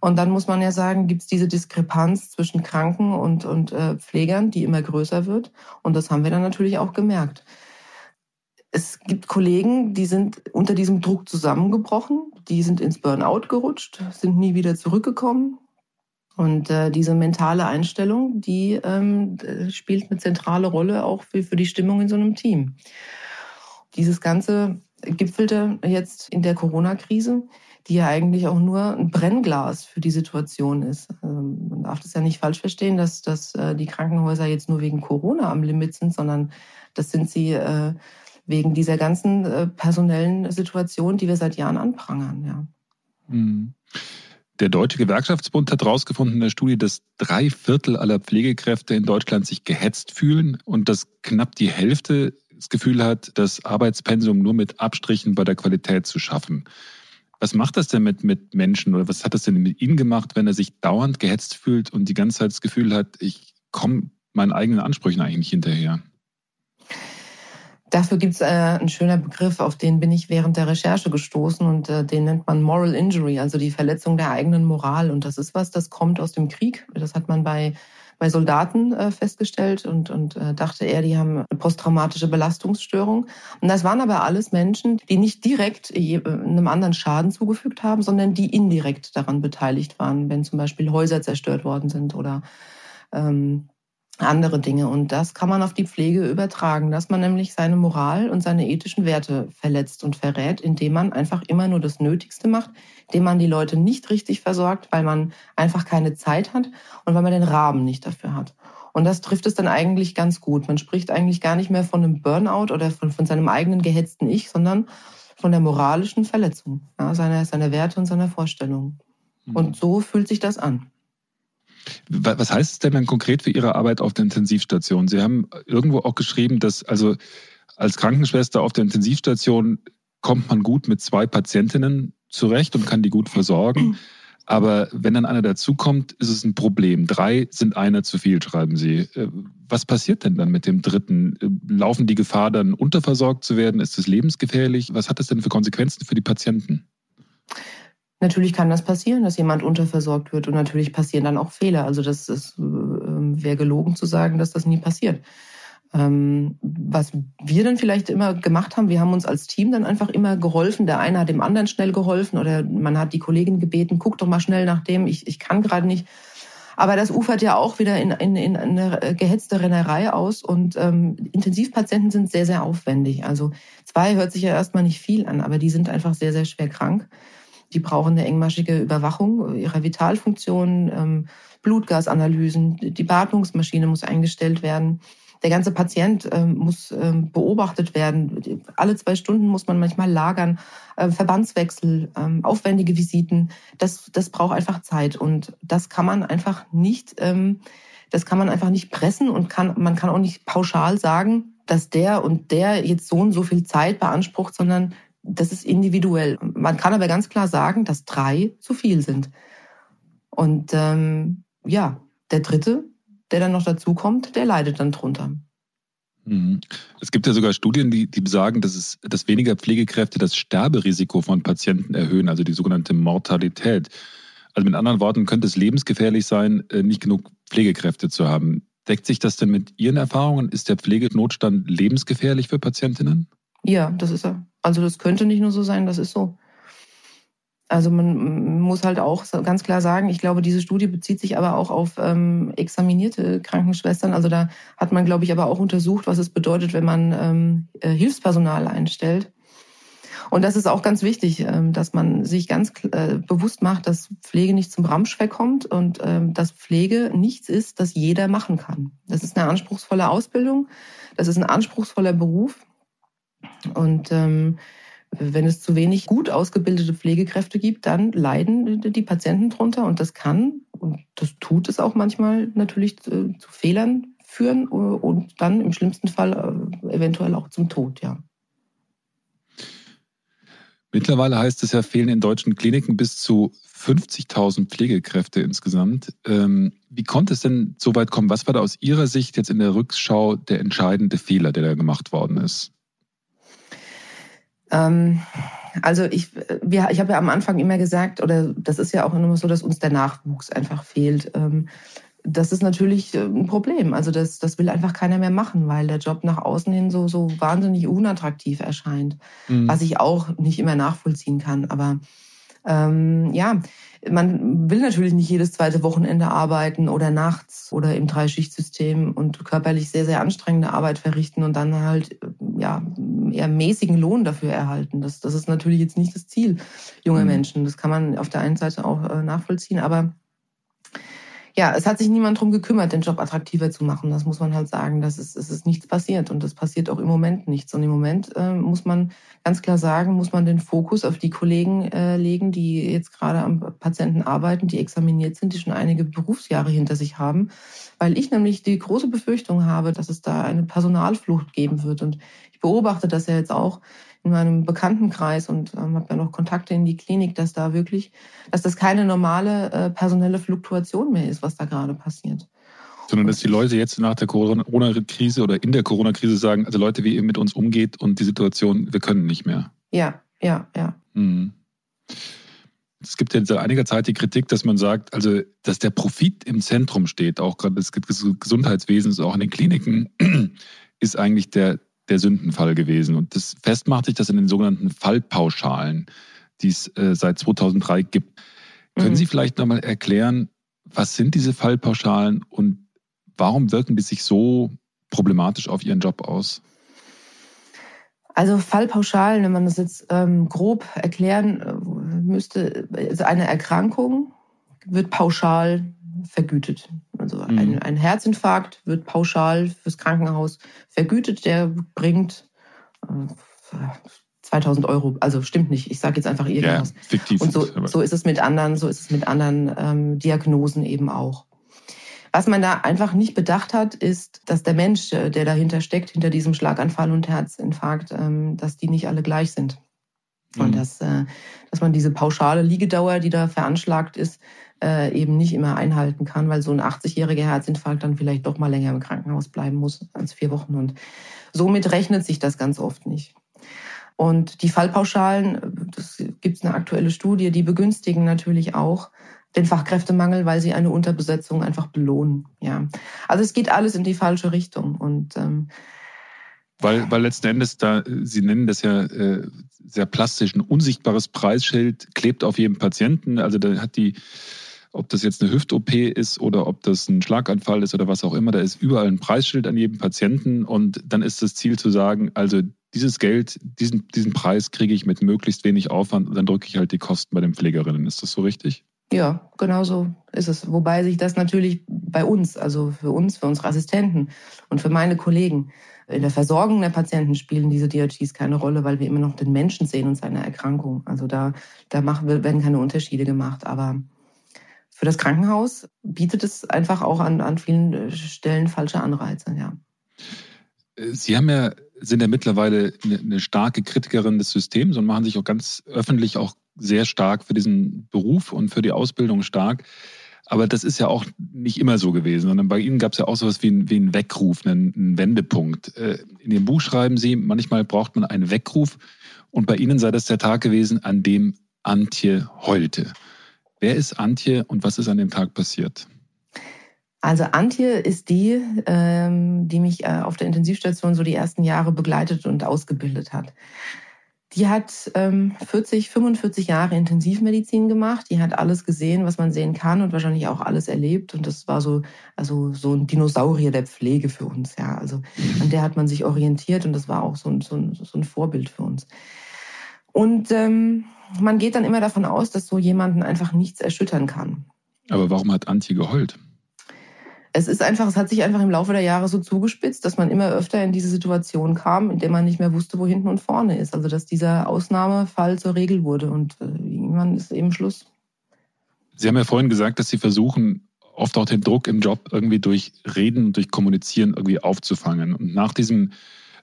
[SPEAKER 3] Und dann muss man ja sagen, gibt es diese Diskrepanz zwischen Kranken und, und äh, Pflegern, die immer größer wird. Und das haben wir dann natürlich auch gemerkt. Es gibt Kollegen, die sind unter diesem Druck zusammengebrochen, die sind ins Burnout gerutscht, sind nie wieder zurückgekommen, Und äh, diese mentale Einstellung, die ähm, spielt eine zentrale Rolle auch für, für die Stimmung in so einem Team. Dieses Ganze gipfelte jetzt in der Corona-Krise, die ja eigentlich auch nur ein Brennglas für die Situation ist. Ähm, man darf das ja nicht falsch verstehen, dass, dass äh, die Krankenhäuser jetzt nur wegen Corona am Limit sind, sondern das sind sie äh, wegen dieser ganzen äh, personellen Situation, die wir seit Jahren anprangern. Ja.
[SPEAKER 2] Mhm. Der Deutsche Gewerkschaftsbund hat herausgefunden in der Studie, dass drei Viertel aller Pflegekräfte in Deutschland sich gehetzt fühlen und dass knapp die Hälfte das Gefühl hat, das Arbeitspensum nur mit Abstrichen bei der Qualität zu schaffen. Was macht das denn mit, mit Menschen oder was hat das denn mit ihnen gemacht, wenn er sich dauernd gehetzt fühlt und die ganze Zeit das Gefühl hat, ich komme meinen eigenen Ansprüchen eigentlich nicht hinterher?
[SPEAKER 3] Dafür gibt es äh, einen schönen Begriff, auf den bin ich während der Recherche gestoßen und äh, den nennt man Moral Injury, also die Verletzung der eigenen Moral. Und das ist was, das kommt aus dem Krieg. Das hat man bei, bei Soldaten äh, festgestellt und, und äh, dachte er, die haben eine posttraumatische Belastungsstörung. Und das waren aber alles Menschen, die nicht direkt äh, einem anderen Schaden zugefügt haben, sondern die indirekt daran beteiligt waren, wenn zum Beispiel Häuser zerstört worden sind oder ähm, andere Dinge. Und das kann man auf die Pflege übertragen, dass man nämlich seine Moral und seine ethischen Werte verletzt und verrät, indem man einfach immer nur das Nötigste macht, indem man die Leute nicht richtig versorgt, weil man einfach keine Zeit hat und weil man den Rahmen nicht dafür hat. Und das trifft es dann eigentlich ganz gut. Man spricht eigentlich gar nicht mehr von einem Burnout oder von, von seinem eigenen gehetzten Ich, sondern von der moralischen Verletzung ja, seiner, seiner Werte und seiner Vorstellungen. Mhm. Und so fühlt sich das an.
[SPEAKER 2] Was heißt es denn dann konkret für Ihre Arbeit auf der Intensivstation? Sie haben irgendwo auch geschrieben, dass also als Krankenschwester auf der Intensivstation kommt man gut mit zwei Patientinnen zurecht und kann die gut versorgen. Aber wenn dann einer dazukommt, ist es ein Problem. Drei sind einer zu viel, schreiben Sie. Äh, was passiert denn dann mit dem dritten? Äh, laufen die Gefahr, dann unterversorgt zu werden? Ist es lebensgefährlich? Was hat das denn für Konsequenzen für die Patienten?
[SPEAKER 3] Natürlich kann das passieren, dass jemand unterversorgt wird und natürlich passieren dann auch Fehler. Also das äh, wäre gelogen zu sagen, dass das nie passiert. Ähm, was wir dann vielleicht immer gemacht haben, wir haben uns als Team dann einfach immer geholfen. Der eine hat dem anderen schnell geholfen oder man hat die Kollegin gebeten, guck doch mal schnell nach dem, ich, ich kann gerade nicht. Aber das ufert ja auch wieder in, in, in eine gehetzte Rennerei aus und ähm, Intensivpatienten sind sehr, sehr aufwendig. Also zwei hört sich ja erstmal nicht viel an, aber die sind einfach sehr, sehr schwer krank. Die brauchen eine engmaschige Überwachung ihrer Vitalfunktionen, ähm, Blutgasanalysen, die Beatmungsmaschine muss eingestellt werden. Der ganze Patient ähm, muss ähm, beobachtet werden. Alle zwei Stunden muss man manchmal lagern. Äh, Verbandswechsel, aufwendige Visiten. Das, das braucht einfach Zeit. Und das kann man einfach nicht, das kann man einfach nicht pressen und kann, man kann auch nicht pauschal sagen, dass der und der jetzt so und so viel Zeit beansprucht, sondern das ist individuell. Man kann aber ganz klar sagen, dass drei zu viel sind. Und ähm, ja, der dritte, der dann noch dazukommt, der leidet dann drunter.
[SPEAKER 2] Mhm. Es gibt ja sogar Studien, die, die besagen, dass, es, dass weniger Pflegekräfte das Sterberisiko von Patienten erhöhen, also die sogenannte Mortalität. Also mit anderen Worten, könnte es lebensgefährlich sein, äh, nicht genug Pflegekräfte zu haben. Deckt sich das denn mit Ihren Erfahrungen? Ist der Pflegenotstand lebensgefährlich für Patientinnen?
[SPEAKER 3] Ja, das ist er. Also das könnte nicht nur so sein, das ist so. Also man muss halt auch ganz klar sagen, ich glaube, diese Studie bezieht sich aber auch auf ähm, examinierte Krankenschwestern. Also da hat man, glaube ich, aber auch untersucht, was es bedeutet, wenn man ähm, äh, Hilfspersonal einstellt. Und das ist auch ganz wichtig, ähm, dass man sich ganz äh, bewusst macht, dass Pflege nicht zum Ramschweck kommt und ähm, dass Pflege nichts ist, das jeder machen kann. Das ist eine anspruchsvolle Ausbildung, das ist ein anspruchsvoller Beruf und ähm, wenn es zu wenig gut ausgebildete Pflegekräfte gibt, dann leiden die Patienten drunter und das kann, und das tut es auch manchmal natürlich zu, zu Fehlern führen und dann im schlimmsten Fall äh, eventuell auch zum Tod, ja.
[SPEAKER 2] Mittlerweile heißt es ja, fehlen in deutschen Kliniken bis zu 50.000 Pflegekräfte insgesamt. Ähm, wie konnte es denn so weit kommen? Was war da aus Ihrer Sicht jetzt in der Rückschau der entscheidende Fehler, der da gemacht worden ist?
[SPEAKER 3] Ähm, also ich, wir, ich habe ja am Anfang immer gesagt, oder das ist ja auch immer so, dass uns der Nachwuchs einfach fehlt. Ähm, das ist natürlich äh, ein Problem. Also das, das will einfach keiner mehr machen, weil der Job nach außen hin so, so wahnsinnig unattraktiv erscheint, mhm. was ich auch nicht immer nachvollziehen kann. Aber ähm, ja, man will natürlich nicht jedes zweite Wochenende arbeiten oder nachts oder im Dreischichtsystem und körperlich sehr, sehr anstrengende Arbeit verrichten und dann halt ja eher mäßigen Lohn dafür erhalten. Das, das ist natürlich jetzt nicht das Ziel junger mhm. Menschen. Das kann man auf der einen Seite auch äh, nachvollziehen, aber ja, es hat sich niemand drum gekümmert, den Job attraktiver zu machen. Das muss man halt sagen. Das ist, es ist nichts passiert und es passiert auch im Moment nichts. Und im Moment äh, muss man ganz klar sagen, muss man den Fokus auf die Kollegen äh, legen, die jetzt gerade am Patienten arbeiten, die examiniert sind, die schon einige Berufsjahre hinter sich haben. Weil ich nämlich die große Befürchtung habe, dass es da eine Personalflucht geben wird. Und ich beobachte das ja jetzt auch in meinem Bekanntenkreis und ähm, habe ja noch Kontakte in die Klinik, dass da wirklich, dass das keine normale äh, personelle Fluktuation mehr ist, was da gerade passiert.
[SPEAKER 2] Sondern dass die Leute jetzt nach der Corona-Krise oder in der Corona-Krise sagen, also Leute, wie ihr mit uns umgeht und die Situation, wir können nicht mehr.
[SPEAKER 3] Ja, ja, ja. Hm.
[SPEAKER 2] Es gibt ja seit einiger Zeit die Kritik, dass man sagt, also dass der Profit im Zentrum steht, auch gerade des Gesundheitswesens, auch in den Kliniken, ist eigentlich der, der Sündenfall gewesen. Und das festmacht sich das in den sogenannten Fallpauschalen, die es äh, seit 2003 gibt. Mhm. Können Sie vielleicht nochmal erklären, was sind diese Fallpauschalen und warum wirken die sich so problematisch auf Ihren Job aus?
[SPEAKER 3] Also Fallpauschalen, wenn man das jetzt ähm, grob erklären äh, müsste, also eine Erkrankung wird pauschal vergütet. Also mhm. ein, ein, Herzinfarkt wird pauschal fürs Krankenhaus vergütet. Der bringt äh, 2000 Euro. Also stimmt nicht. Ich sage jetzt einfach irgendwas. Ja, fiktiv. Und so, so ist es mit anderen, so ist es mit anderen ähm, Diagnosen eben auch. Was man da einfach nicht bedacht hat, ist, dass der Mensch, äh, der dahinter steckt, hinter diesem Schlaganfall und Herzinfarkt, ähm, dass die nicht alle gleich sind. Mhm. Und dass, äh, dass man diese pauschale Liegedauer, die da veranschlagt ist, äh, eben nicht immer einhalten kann, weil so ein 80-jähriger Herzinfarkt dann vielleicht doch mal länger im Krankenhaus bleiben muss als vier Wochen. Und somit rechnet sich das ganz oft nicht. Und die Fallpauschalen, das gibt es eine aktuelle Studie, die begünstigen natürlich auch den Fachkräftemangel, weil sie eine Unterbesetzung einfach belohnen. Ja, also es geht alles in die falsche Richtung und ähm,
[SPEAKER 2] weil, weil letzten Endes da, Sie nennen das ja äh, sehr plastisch, ein unsichtbares Preisschild klebt auf jedem Patienten. Also da hat die ob das jetzt eine Hüft-OP ist oder ob das ein Schlaganfall ist oder was auch immer, da ist überall ein Preisschild an jedem Patienten und dann ist das Ziel zu sagen, also dieses Geld, diesen, diesen Preis kriege ich mit möglichst wenig Aufwand und dann drücke ich halt die Kosten bei den Pflegerinnen. Ist das so richtig?
[SPEAKER 3] Ja, genau so ist es. Wobei sich das natürlich bei uns, also für uns, für unsere Assistenten und für meine Kollegen, in der Versorgung der Patienten spielen diese DRGs keine Rolle, weil wir immer noch den Menschen sehen und seine Erkrankung. Also da, da machen, werden keine Unterschiede gemacht. Aber für das Krankenhaus bietet es einfach auch an, an vielen äh, Stellen falsche Anreize, ja.
[SPEAKER 2] Sie haben ja, sind ja mittlerweile eine, eine starke Kritikerin des Systems und machen sich auch ganz öffentlich auch sehr stark für diesen Beruf und für die Ausbildung stark. Aber das ist ja auch nicht immer so gewesen, sondern bei Ihnen gab es ja auch sowas wie, ein, wie einen Weckruf, einen, einen Wendepunkt. Äh, in Ihrem Buch schreiben Sie, manchmal braucht man einen Weckruf und bei Ihnen sei das der Tag gewesen, an dem Antje heulte. Wer ist Antje und was ist an dem Tag passiert?
[SPEAKER 3] Also Antje ist die, ähm, die mich äh, auf der Intensivstation so die ersten Jahre begleitet und ausgebildet hat. Die hat 40, ähm, 45 Jahre Intensivmedizin gemacht. Die hat alles gesehen, was man sehen kann und wahrscheinlich auch alles erlebt. Und das war so, also so ein Dinosaurier der Pflege für uns. Ja, also an der hat man sich orientiert und das war auch so ein, so ein, so ein Vorbild für uns. Und ähm, man geht dann immer davon aus, dass so jemanden einfach nichts erschüttern kann.
[SPEAKER 2] Aber warum hat Antje geheult?
[SPEAKER 3] Es ist einfach, es hat sich einfach im Laufe der Jahre so zugespitzt, dass man immer öfter in diese Situation kam, in der man nicht mehr wusste, wo hinten und vorne ist. Also dass dieser Ausnahmefall zur Regel wurde und äh, irgendwann ist eben Schluss.
[SPEAKER 2] Sie haben ja vorhin gesagt, dass Sie versuchen, oft auch den Druck im Job irgendwie durch Reden und durch Kommunizieren irgendwie aufzufangen. Und nach diesem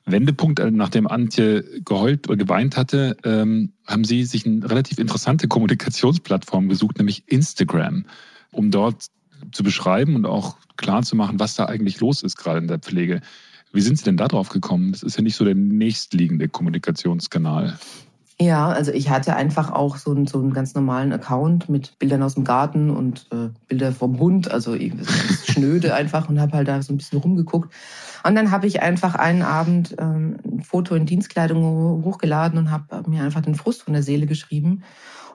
[SPEAKER 2] Wendepunkt, äh, nachdem Antje geheult oder geweint hatte, ähm, haben Sie sich eine relativ interessante Kommunikationsplattform gesucht, nämlich Instagram, um dort zu beschreiben und auch klar zu machen, was da eigentlich los ist, gerade in der Pflege. Wie sind Sie denn da drauf gekommen? Das ist ja nicht so der nächstliegende Kommunikationskanal.
[SPEAKER 3] Ja, also ich hatte einfach auch so einen, so einen ganz normalen Account mit Bildern aus dem Garten und äh, Bilder vom Hund, also schnöde einfach und habe halt da so ein bisschen rumgeguckt. Und dann habe ich einfach einen Abend ähm, ein Foto in Dienstkleidung hochgeladen und habe mir einfach den Frust von der Seele geschrieben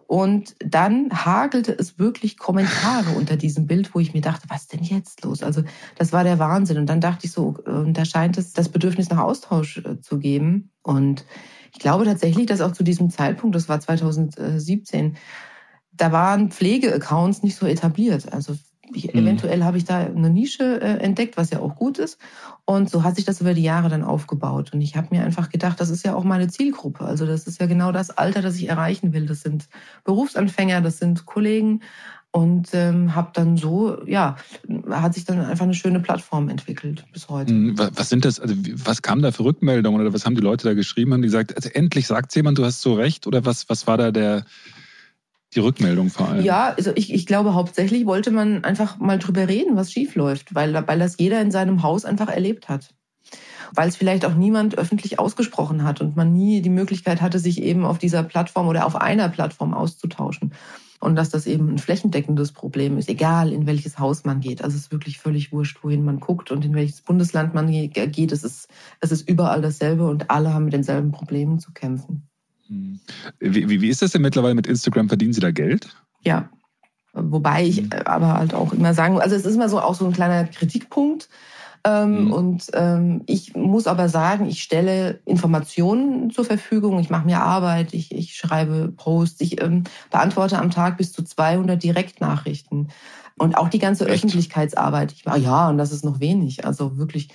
[SPEAKER 3] Und dann hagelte es wirklich Kommentare unter diesem Bild, wo ich mir dachte, was denn jetzt los? Also das war der Wahnsinn. Und dann dachte ich so, äh, da scheint es das Bedürfnis nach Austausch äh, zu geben. Und ich glaube tatsächlich, dass auch zu diesem Zeitpunkt, das war 2017, da waren Pflegeaccounts nicht so etabliert. Also ich, mhm. eventuell habe ich da eine Nische äh, entdeckt, was ja auch gut ist. Und so hat sich das über die Jahre dann aufgebaut. Und ich habe mir einfach gedacht, das ist ja auch meine Zielgruppe. Also das ist ja genau das Alter, das ich erreichen will. Das sind Berufsanfänger, das sind Kollegen. Und ähm, habe dann so, ja, hat sich dann einfach eine schöne Plattform entwickelt bis heute. Mhm.
[SPEAKER 2] Was sind das, also was kam da für Rückmeldungen oder was haben die Leute da geschrieben? Haben die gesagt, also endlich sagt jemand, du hast so recht? Oder was, was war da der, die Rückmeldung vor allem?
[SPEAKER 3] Ja, also ich, ich glaube, hauptsächlich wollte man einfach mal drüber reden, was schief läuft, weil, weil das jeder in seinem Haus einfach erlebt hat. Weil es vielleicht auch niemand öffentlich ausgesprochen hat und man nie die Möglichkeit hatte, sich eben auf dieser Plattform oder auf einer Plattform auszutauschen. Und dass das eben ein flächendeckendes Problem ist, egal in welches Haus man geht. Also es ist wirklich völlig wurscht, wohin man guckt und in welches Bundesland man geht. Es ist, es ist überall dasselbe und alle haben mit denselben Problemen zu kämpfen.
[SPEAKER 2] Wie, wie, wie ist das denn mittlerweile mit Instagram? Verdienen Sie da Geld?
[SPEAKER 3] Ja. Wobei ich mhm. aber halt auch immer sagen, also es ist immer so auch so ein kleiner Kritikpunkt. Ähm, mhm. Und ähm, ich muss aber sagen, ich stelle Informationen zur Verfügung, ich mache mir Arbeit, ich, ich schreibe Posts, ich ähm, beantworte am Tag bis zu 200 Direktnachrichten. Und auch die ganze Echt? Öffentlichkeitsarbeit. Ich war ja, und das ist noch wenig. Also wirklich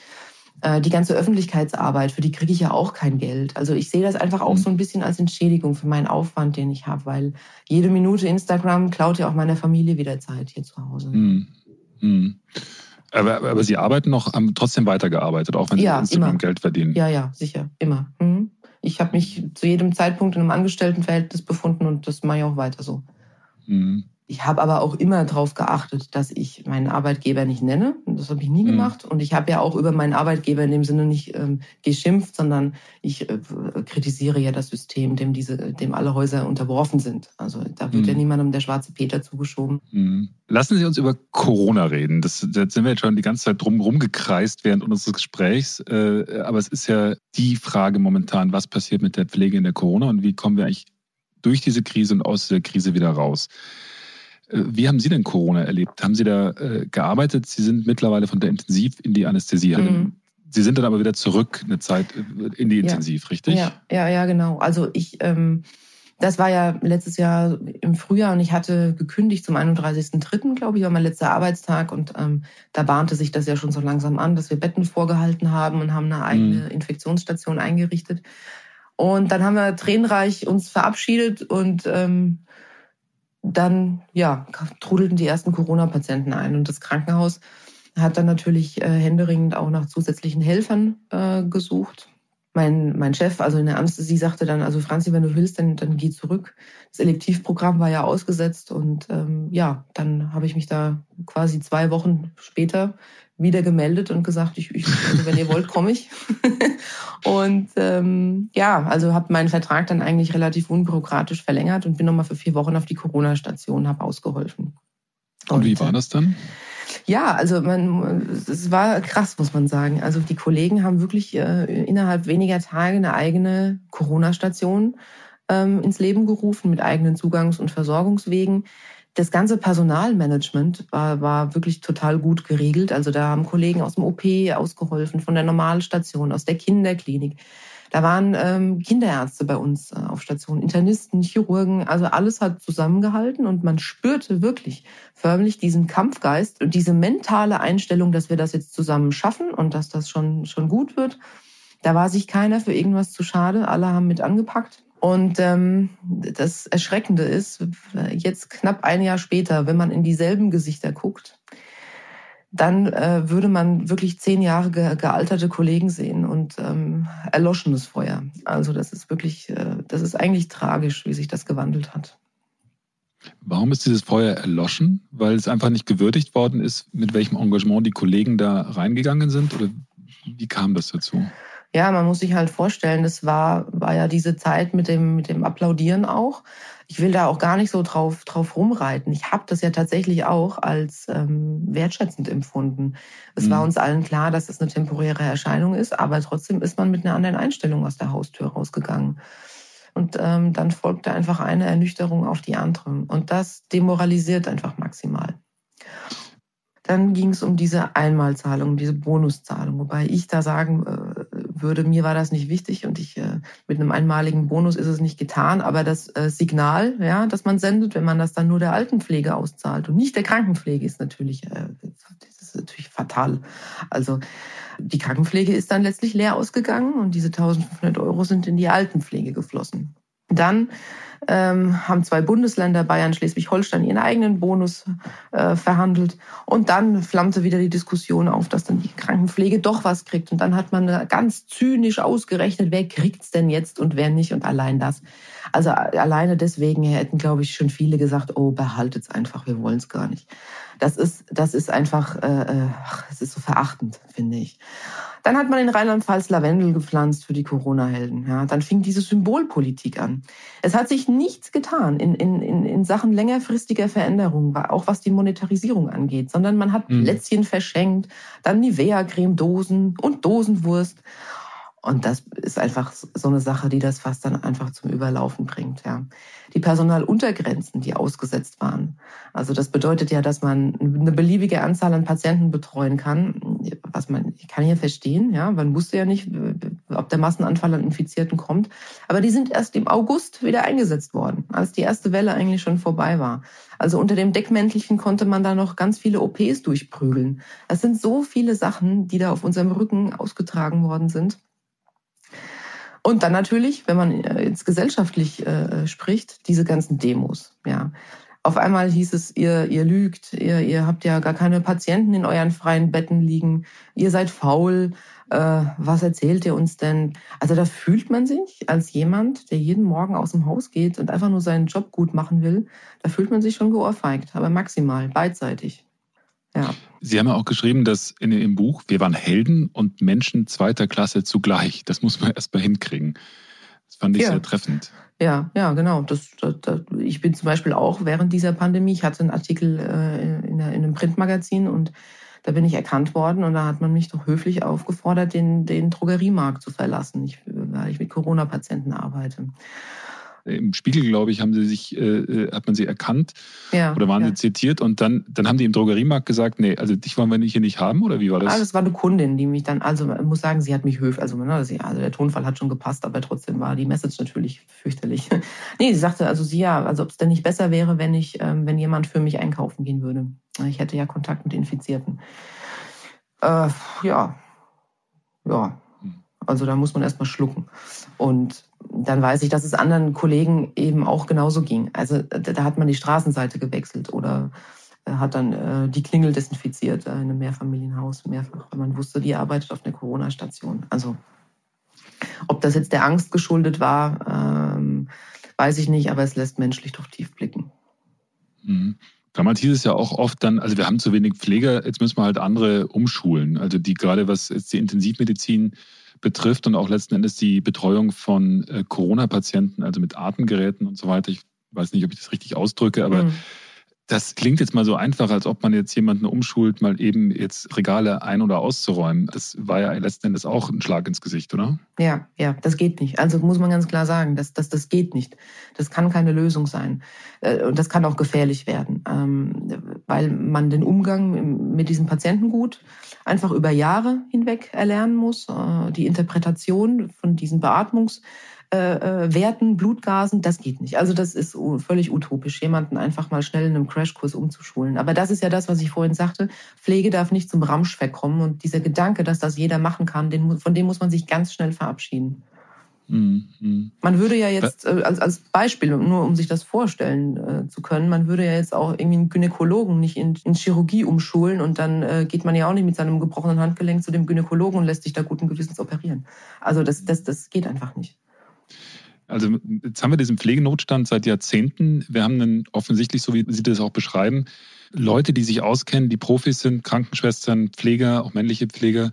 [SPEAKER 3] äh, die ganze Öffentlichkeitsarbeit, für die kriege ich ja auch kein Geld. Also ich sehe das einfach auch mhm. so ein bisschen als Entschädigung für meinen Aufwand, den ich habe, weil jede Minute Instagram klaut ja auch meiner Familie wieder Zeit hier zu Hause.
[SPEAKER 2] Mhm. Aber, aber Sie arbeiten noch, haben trotzdem weitergearbeitet, auch wenn Sie ja, Instagram immer. Geld verdienen?
[SPEAKER 3] Ja, ja, sicher, immer. Mhm. Ich habe mich zu jedem Zeitpunkt in einem Angestelltenverhältnis befunden und das mache ich auch weiter so. Mhm. Ich habe aber auch immer darauf geachtet, dass ich meinen Arbeitgeber nicht nenne. Das habe ich nie mhm. gemacht. Und ich habe ja auch über meinen Arbeitgeber in dem Sinne nicht ähm, geschimpft, sondern ich äh, kritisiere ja das System, dem diese, dem alle Häuser unterworfen sind. Also da wird mhm. ja niemandem der schwarze Peter zugeschoben.
[SPEAKER 2] Mhm. Lassen Sie uns über Corona reden. Das, da sind wir jetzt schon die ganze Zeit drum rumgekreist während unseres Gesprächs. Äh, aber es ist ja die Frage momentan, was passiert mit der Pflege in der Corona und wie kommen wir eigentlich durch diese Krise und aus dieser Krise wieder raus? Äh, wie haben Sie denn Corona erlebt? Haben Sie da äh, gearbeitet? Sie sind mittlerweile von der Intensiv in die Anästhesie. Mhm. Sie sind dann aber wieder zurück eine Zeit äh, in die Intensiv,
[SPEAKER 3] ja.
[SPEAKER 2] richtig?
[SPEAKER 3] Ja, ja, ja, genau. Also ich, ähm, das war ja letztes Jahr im Frühjahr und ich hatte gekündigt zum 31.03., glaube ich, war mein letzter Arbeitstag und ähm, da bahnte sich das ja schon so langsam an, dass wir Betten vorgehalten haben und haben eine eigene mhm. Infektionsstation eingerichtet. Und dann haben wir tränenreich uns verabschiedet und ähm, dann ja, trudelten die ersten Corona-Patienten ein. Und das Krankenhaus hat dann natürlich äh, händeringend auch nach zusätzlichen Helfern äh, gesucht. Mein, mein Chef, also in der Anästhesie, sagte dann, also Franzi, wenn du willst, dann, dann geh zurück. Das Elektivprogramm war ja ausgesetzt und ähm, ja, dann habe ich mich da quasi zwei Wochen später wieder gemeldet und gesagt, ich, ich also wenn ihr wollt, komme ich. und ähm, ja, also habe meinen Vertrag dann eigentlich relativ unbürokratisch verlängert und bin nochmal für vier Wochen auf die Corona-Station, habe ausgeholfen.
[SPEAKER 2] Und, und wie war das dann?
[SPEAKER 3] Ja, also man, es war krass, muss man sagen. Also die Kollegen haben wirklich äh, innerhalb weniger Tage eine eigene Corona-Station ähm, ins Leben gerufen mit eigenen Zugangs- und Versorgungswegen das ganze Personalmanagement war, war wirklich total gut geregelt. Also da haben Kollegen aus dem OP ausgeholfen, von der Normalstation, aus der Kinderklinik. Da waren ähm, Kinderärzte bei uns äh, auf Station, Internisten, Chirurgen, also alles hat zusammengehalten und man spürte wirklich förmlich diesen Kampfgeist und diese mentale Einstellung, dass wir das jetzt zusammen schaffen und dass das schon, schon gut wird. Da war sich keiner für irgendwas zu schade, alle haben mit angepackt. Und ähm, das Erschreckende ist, jetzt knapp ein Jahr später, wenn man in dieselben Gesichter guckt, dann äh, würde man wirklich zehn Jahre ge gealterte Kollegen sehen und ähm, erloschenes Feuer. Also das ist wirklich, äh, das ist eigentlich tragisch, wie sich das gewandelt hat.
[SPEAKER 2] Warum ist dieses Feuer erloschen? Weil es einfach nicht gewürdigt worden ist, mit welchem Engagement die Kollegen da reingegangen sind? Oder wie kam das dazu?
[SPEAKER 3] Ja, man muss sich halt vorstellen, das war, war ja diese Zeit mit dem, mit dem Applaudieren auch. Ich will da auch gar nicht so drauf, drauf rumreiten. Ich habe das ja tatsächlich auch als ähm, wertschätzend empfunden. Es mhm. war uns allen klar, dass es das eine temporäre Erscheinung ist, aber trotzdem ist man mit einer anderen Einstellung aus der Haustür rausgegangen. Und ähm, dann folgte einfach eine Ernüchterung auf die andere. Und das demoralisiert einfach maximal. Dann ging es um diese Einmalzahlung, diese Bonuszahlung, wobei ich da sagen äh, würde, mir war das nicht wichtig und ich äh, mit einem einmaligen Bonus ist es nicht getan, aber das äh, Signal, ja, das man sendet, wenn man das dann nur der Altenpflege auszahlt und nicht der Krankenpflege, ist natürlich, äh, das ist natürlich fatal. Also die Krankenpflege ist dann letztlich leer ausgegangen und diese 1500 Euro sind in die Altenpflege geflossen. Dann ähm, haben zwei Bundesländer, Bayern, Schleswig-Holstein, ihren eigenen Bonus äh, verhandelt. Und dann flammte wieder die Diskussion auf, dass dann die Krankenpflege doch was kriegt. Und dann hat man ganz zynisch ausgerechnet, wer kriegt's denn jetzt und wer nicht. Und allein das. Also alleine deswegen hätten, glaube ich, schon viele gesagt, oh, behaltet's einfach, wir wollen's gar nicht. Das ist, das ist einfach, äh, äh es ist so verachtend, finde ich. Dann hat man in Rheinland-Pfalz Lavendel gepflanzt für die Corona-Helden. Ja, dann fing diese Symbolpolitik an. Es hat sich nichts getan in, in, in, in Sachen längerfristiger Veränderungen, auch was die Monetarisierung angeht, sondern man hat mhm. Lätzchen verschenkt, dann Nivea-Creme-Dosen und Dosenwurst. Und das ist einfach so eine Sache, die das fast dann einfach zum Überlaufen bringt. Ja. Die Personaluntergrenzen, die ausgesetzt waren. Also das bedeutet ja, dass man eine beliebige Anzahl an Patienten betreuen kann. Was man ich kann ja verstehen, ja, man wusste ja nicht, ob der Massenanfall an Infizierten kommt. Aber die sind erst im August wieder eingesetzt worden, als die erste Welle eigentlich schon vorbei war. Also unter dem Deckmäntelchen konnte man da noch ganz viele OPs durchprügeln. Es sind so viele Sachen, die da auf unserem Rücken ausgetragen worden sind. Und dann natürlich, wenn man äh, jetzt gesellschaftlich äh, spricht, diese ganzen Demos. Ja. Auf einmal hieß es, ihr, ihr lügt, ihr, ihr habt ja gar keine Patienten in euren freien Betten liegen, ihr seid faul, äh, was erzählt ihr uns denn? Also da fühlt man sich als jemand, der jeden Morgen aus dem Haus geht und einfach nur seinen Job gut machen will, da fühlt man sich schon geohrfeigt, aber maximal, beidseitig.
[SPEAKER 2] Ja. Sie haben ja auch geschrieben, dass in dem Buch, wir waren Helden und Menschen zweiter Klasse zugleich. Das muss man erst mal hinkriegen. Das fand ich ja. sehr treffend.
[SPEAKER 3] Ja, ja, genau. Das, das, das, ich bin zum Beispiel auch während dieser Pandemie, ich hatte einen Artikel äh, in, in einem Printmagazin und da bin ich erkannt worden und da hat man mich doch höflich aufgefordert, den, den Drogeriemarkt zu verlassen, ich, weil ich mit Corona-Patienten arbeite
[SPEAKER 2] im Spiegel, glaube ich, haben sie sich, äh, äh, hat man sie erkannt ja, oder waren ja. sie zitiert und dann, dann haben die im Drogeriemarkt gesagt, nee, also dich wollen wir hier nicht haben oder wie war das?
[SPEAKER 3] Ah, das war eine Kundin, die mich dann, also ich muss sagen, sie hat mich höflich, also, ne, sie, also der Tonfall hat schon gepasst, aber trotzdem war die Message natürlich fürchterlich. nee, sie sagte, also sie ja, also ob es denn nicht besser wäre, wenn ich, ähm, wenn jemand für mich einkaufen gehen würde. Ich hätte ja Kontakt mit Infizierten. Äh, ja, ja. Hm. Also da muss man erstmal schlucken. Und dann weiß ich, dass es anderen Kollegen eben auch genauso ging. Also da hat man die Straßenseite gewechselt oder äh, hat dann äh, die Klingel desinfiziert in einem Mehrfamilienhaus mehrfach, weil man wusste, die arbeitet auf einer Corona-Station. Also ob das jetzt der Angst geschuldet war, ähm, weiß ich nicht, aber es lässt menschlich doch tief blicken.
[SPEAKER 2] Mhm. Damals hieß es ja auch oft dann, also wir haben zu wenig Pfleger, jetzt müssen wir halt andere umschulen. Also die gerade was jetzt die Intensivmedizin betrifft und auch letzten Endes die Betreuung von äh, Corona-Patienten, also mit Atemgeräten und so weiter. Ich weiß nicht, ob ich das richtig ausdrücke, aber mhm. Das klingt jetzt mal so einfach, als ob man jetzt jemanden umschult, mal eben jetzt Regale ein- oder auszuräumen. Das war ja letzten Endes auch ein Schlag ins Gesicht, oder?
[SPEAKER 3] Ja, ja, das geht nicht. Also muss man ganz klar sagen, das, das, das geht nicht. Das kann keine Lösung sein. Äh, und das kann auch gefährlich werden, ähm, weil man den Umgang mit diesem Patientengut einfach über Jahre hinweg erlernen muss. Äh, die Interpretation von diesen Beatmungs- äh, äh, Werten, Blutgasen, das geht nicht. Also das ist völlig utopisch, jemanden einfach mal schnell in einem Crashkurs umzuschulen. Aber das ist ja das, was ich vorhin sagte. Pflege darf nicht zum Ramsch verkommen und dieser Gedanke, dass das jeder machen kann, den, von dem muss man sich ganz schnell verabschieden. Mhm. Man würde ja jetzt äh, als, als Beispiel, nur um sich das vorstellen äh, zu können, man würde ja jetzt auch irgendwie einen Gynäkologen nicht in, in Chirurgie umschulen und dann äh, geht man ja auch nicht mit seinem gebrochenen Handgelenk zu dem Gynäkologen und lässt sich da guten Gewissens operieren. Also das, das, das geht einfach nicht.
[SPEAKER 2] Also jetzt haben wir diesen Pflegenotstand seit Jahrzehnten. Wir haben dann offensichtlich, so wie Sie das auch beschreiben, Leute, die sich auskennen, die Profis sind, Krankenschwestern, Pfleger, auch männliche Pfleger,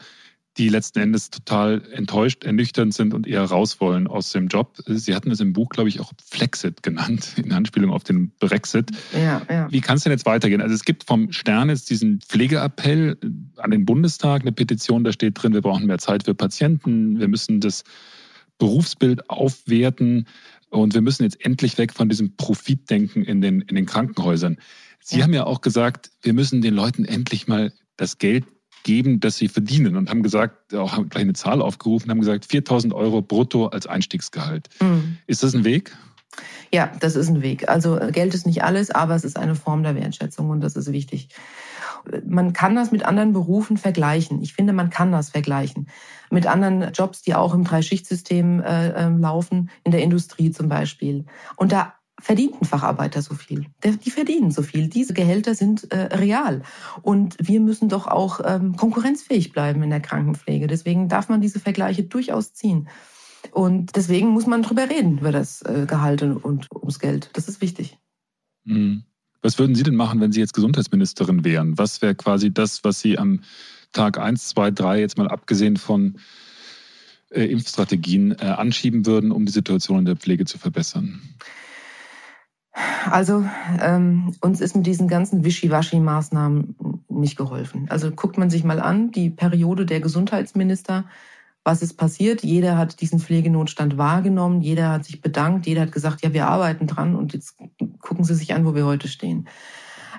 [SPEAKER 2] die letzten Endes total enttäuscht, ernüchternd sind und eher raus wollen aus dem Job. Sie hatten es im Buch, glaube ich, auch Flexit genannt, in Anspielung auf den Brexit. Ja, ja. Wie kann es denn jetzt weitergehen? Also es gibt vom Stern jetzt diesen Pflegeappell an den Bundestag, eine Petition, da steht drin, wir brauchen mehr Zeit für Patienten, wir müssen das Berufsbild aufwerten. Und wir müssen jetzt endlich weg von diesem Profitdenken in den, in den Krankenhäusern. Sie ja. haben ja auch gesagt, wir müssen den Leuten endlich mal das Geld geben, das sie verdienen und haben gesagt, auch haben gleich eine Zahl aufgerufen, haben gesagt 4000 Euro brutto als Einstiegsgehalt. Mhm. Ist das ein Weg?
[SPEAKER 3] Ja, das ist ein Weg. Also äh, Geld ist nicht alles, aber es ist eine Form der Wertschätzung und das ist wichtig. Man kann das mit anderen Berufen vergleichen. Ich finde, man kann das vergleichen. Mit anderen Jobs, die auch im Dreischichtsystem äh, äh, laufen, in der Industrie zum Beispiel. Und da verdient ein Facharbeiter so viel. Die verdienen so viel. Diese Gehälter sind äh, real. Und wir müssen doch auch ähm, konkurrenzfähig bleiben in der Krankenpflege. Deswegen darf man diese Vergleiche durchaus ziehen. Und deswegen muss man drüber reden, über das äh, Gehalt und ums Geld. Das ist wichtig.
[SPEAKER 2] Mhm. Was würden Sie denn machen, wenn Sie jetzt Gesundheitsministerin wären? Was wäre quasi das, was Sie am Tag 1, 2, 3 jetzt mal abgesehen von äh, Impfstrategien äh, anschieben würden, um die Situation in der Pflege zu verbessern?
[SPEAKER 3] Also ähm, uns ist mit diesen ganzen Wischiwaschi-Maßnahmen nicht geholfen. Also guckt man sich mal an, die Periode der Gesundheitsminister was ist passiert. Jeder hat diesen Pflegenotstand wahrgenommen, jeder hat sich bedankt, jeder hat gesagt, ja, wir arbeiten dran und jetzt gucken Sie sich an, wo wir heute stehen.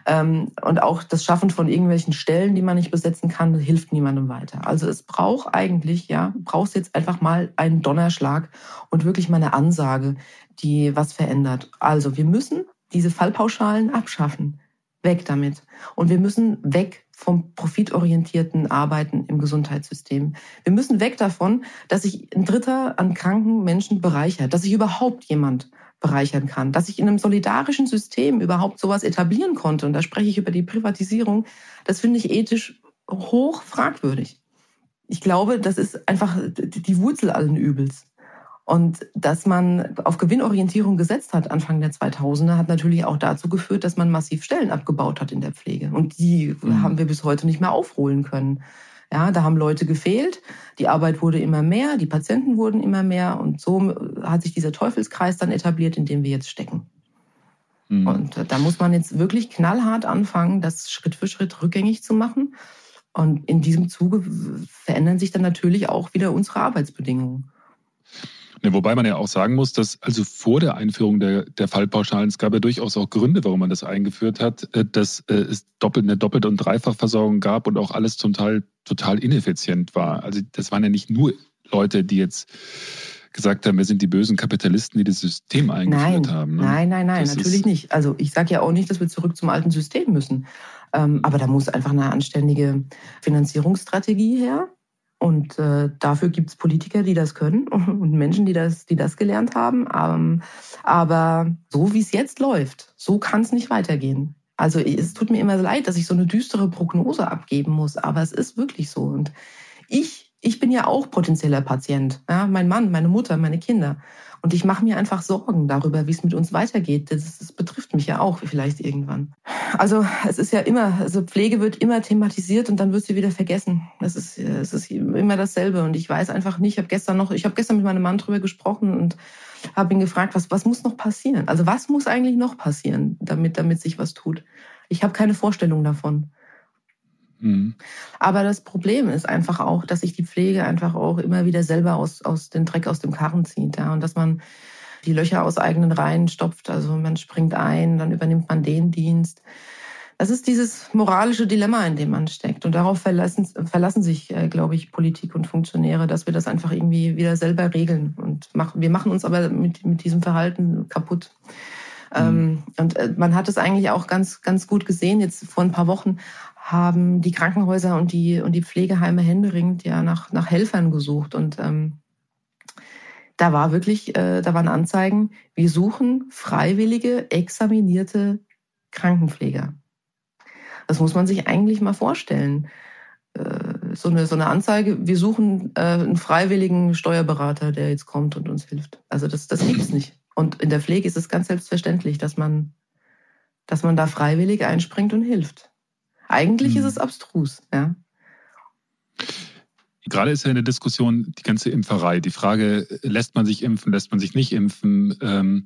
[SPEAKER 3] Ähm, und auch das Schaffen von irgendwelchen Stellen, die man nicht besetzen kann, hilft niemandem weiter. Also es braucht eigentlich, ja, brauchst jetzt einfach mal einen Donnerschlag und wirklich mal eine Ansage, die was verändert. Also wir müssen diese Fallpauschalen abschaffen. Weg damit. Und wir müssen weg vom profitorientierten Arbeiten im Gesundheitssystem. Wir müssen weg davon, dass sich ein Dritter an kranken Menschen bereichert, dass sich überhaupt jemand bereichern kann, dass ich in einem solidarischen System überhaupt sowas etablieren konnte. Und da spreche ich über die Privatisierung. Das finde ich ethisch hoch fragwürdig. Ich glaube, das ist einfach die Wurzel allen Übels. Und dass man auf Gewinnorientierung gesetzt hat Anfang der 2000er, hat natürlich auch dazu geführt, dass man massiv Stellen abgebaut hat in der Pflege. Und die mhm. haben wir bis heute nicht mehr aufholen können. Ja, da haben Leute gefehlt, die Arbeit wurde immer mehr, die Patienten wurden immer mehr und so hat sich dieser Teufelskreis dann etabliert, in dem wir jetzt stecken. Mhm. Und da muss man jetzt wirklich knallhart anfangen, das Schritt für Schritt rückgängig zu machen. Und in diesem Zuge verändern sich dann natürlich auch wieder unsere Arbeitsbedingungen.
[SPEAKER 2] Ja, wobei man ja auch sagen muss, dass also vor der Einführung der, der Fallpauschalen, es gab ja durchaus auch Gründe, warum man das eingeführt hat, äh, dass äh, es doppelt, eine Doppelte- und Dreifachversorgung gab und auch alles zum Teil total ineffizient war. Also das waren ja nicht nur Leute, die jetzt gesagt haben, wir sind die bösen Kapitalisten, die das System eingeführt
[SPEAKER 3] nein,
[SPEAKER 2] haben.
[SPEAKER 3] Ne? Nein, nein, nein, das natürlich nicht. Also ich sage ja auch nicht, dass wir zurück zum alten System müssen. Ähm, aber da muss einfach eine anständige Finanzierungsstrategie her. Und äh, dafür gibt es Politiker, die das können und Menschen, die das, die das gelernt haben. Ähm, aber so wie es jetzt läuft, so kann es nicht weitergehen. Also es tut mir immer leid, dass ich so eine düstere Prognose abgeben muss, aber es ist wirklich so. Und ich, ich bin ja auch potenzieller Patient. Ja? Mein Mann, meine Mutter, meine Kinder. Und ich mache mir einfach Sorgen darüber, wie es mit uns weitergeht. Das, das, betrifft mich ja auch vielleicht irgendwann. Also es ist ja immer, also Pflege wird immer thematisiert und dann wird sie wieder vergessen. Es ist, es ist immer dasselbe. Und ich weiß einfach nicht, ich habe gestern noch, ich habe gestern mit meinem Mann drüber gesprochen und habe ihn gefragt, was, was muss noch passieren? Also was muss eigentlich noch passieren, damit, damit sich was tut? Ich habe keine Vorstellung davon. Mhm. Aber das Problem ist einfach auch, dass sich die Pflege einfach auch immer wieder selber aus, aus den Dreck aus dem Karren zieht. Ja? Und dass man die Löcher aus eigenen Reihen stopft. Also man springt ein, dann übernimmt man den Dienst. Das ist dieses moralische Dilemma, in dem man steckt. Und darauf verlassen, verlassen sich, äh, glaube ich, Politik und Funktionäre, dass wir das einfach irgendwie wieder selber regeln. Und machen, wir machen uns aber mit, mit diesem Verhalten kaputt. Mhm. Ähm, und äh, man hat es eigentlich auch ganz, ganz gut gesehen. Jetzt vor ein paar Wochen haben die Krankenhäuser und die, und die Pflegeheime händeringend ja nach, nach Helfern gesucht. Und ähm, da war wirklich, äh, da waren Anzeigen, wir suchen freiwillige, examinierte Krankenpfleger. Das muss man sich eigentlich mal vorstellen. Äh, so, eine, so eine Anzeige, wir suchen äh, einen freiwilligen Steuerberater, der jetzt kommt und uns hilft. Also das, das gibt es nicht. Und in der Pflege ist es ganz selbstverständlich, dass man, dass man da freiwillig einspringt und hilft. Eigentlich hm. ist es abstrus, ja.
[SPEAKER 2] Gerade ist ja in der Diskussion die ganze Impferei. Die Frage, lässt man sich impfen, lässt man sich nicht impfen? Ähm,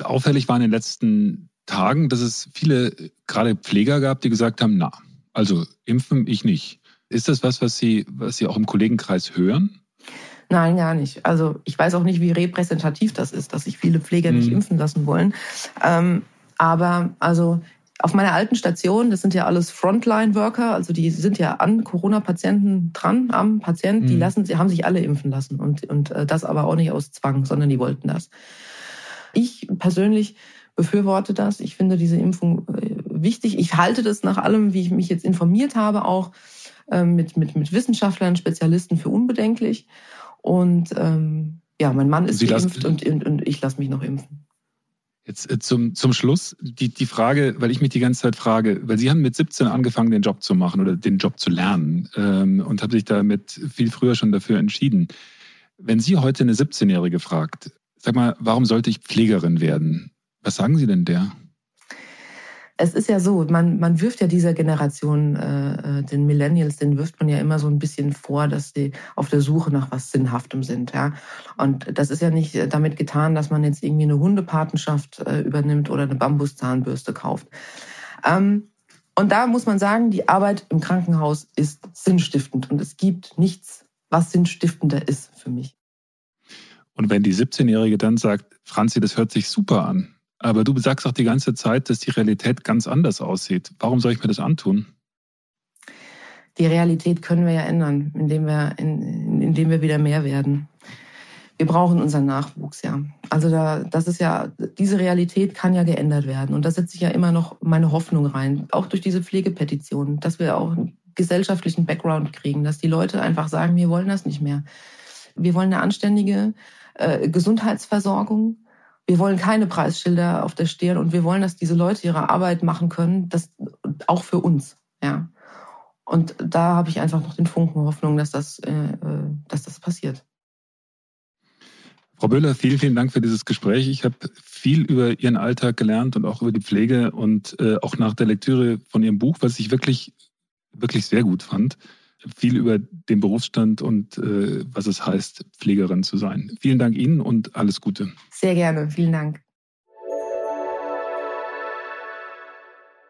[SPEAKER 2] auffällig war in den letzten Tagen, dass es viele, gerade Pfleger gab, die gesagt haben, na, also impfen ich nicht. Ist das was, was Sie, was Sie auch im Kollegenkreis hören?
[SPEAKER 3] Nein, gar nicht. Also ich weiß auch nicht, wie repräsentativ das ist, dass sich viele Pfleger mhm. nicht impfen lassen wollen. Ähm, aber also auf meiner alten Station, das sind ja alles Frontline-Worker, also die sind ja an Corona-Patienten dran, am Patienten, die mhm. lassen, sie haben sich alle impfen lassen und, und äh, das aber auch nicht aus Zwang, sondern die wollten das. Ich persönlich befürworte das. Ich finde diese Impfung äh, wichtig. Ich halte das nach allem, wie ich mich jetzt informiert habe, auch ähm, mit, mit, mit Wissenschaftlern, Spezialisten für unbedenklich. Und ähm, ja, mein Mann ist Sie geimpft und, und, und ich lasse mich noch impfen.
[SPEAKER 2] Jetzt äh, zum, zum Schluss die, die Frage, weil ich mich die ganze Zeit frage, weil Sie haben mit 17 angefangen, den Job zu machen oder den Job zu lernen ähm, und haben sich damit viel früher schon dafür entschieden. Wenn Sie heute eine 17-Jährige fragt, sag mal, warum sollte ich Pflegerin werden? Was sagen Sie denn der?
[SPEAKER 3] Es ist ja so, man, man wirft ja dieser Generation, äh, äh, den Millennials, den wirft man ja immer so ein bisschen vor, dass sie auf der Suche nach was Sinnhaftem sind. Ja? Und das ist ja nicht damit getan, dass man jetzt irgendwie eine Hundepatenschaft äh, übernimmt oder eine Bambuszahnbürste kauft. Ähm, und da muss man sagen, die Arbeit im Krankenhaus ist sinnstiftend und es gibt nichts, was sinnstiftender ist für mich.
[SPEAKER 2] Und wenn die 17-Jährige dann sagt, Franzi, das hört sich super an, aber du sagst auch die ganze Zeit, dass die Realität ganz anders aussieht. Warum soll ich mir das antun?
[SPEAKER 3] Die Realität können wir ja ändern, indem wir, in, indem wir wieder mehr werden. Wir brauchen unseren Nachwuchs, ja. Also da, das ist ja, diese Realität kann ja geändert werden. Und da setze ich ja immer noch meine Hoffnung rein. Auch durch diese Pflegepetition, dass wir auch einen gesellschaftlichen Background kriegen, dass die Leute einfach sagen, wir wollen das nicht mehr. Wir wollen eine anständige äh, Gesundheitsversorgung. Wir wollen keine Preisschilder auf der Stirn und wir wollen, dass diese Leute ihre Arbeit machen können, das auch für uns, ja. Und da habe ich einfach noch den Funken Hoffnung, dass das, äh, äh, dass das passiert.
[SPEAKER 2] Frau Böhler, vielen, vielen Dank für dieses Gespräch. Ich habe viel über Ihren Alltag gelernt und auch über die Pflege und äh, auch nach der Lektüre von Ihrem Buch, was ich wirklich, wirklich sehr gut fand viel über den Berufsstand und äh, was es heißt, Pflegerin zu sein. Vielen Dank Ihnen und alles Gute.
[SPEAKER 3] Sehr gerne, vielen Dank.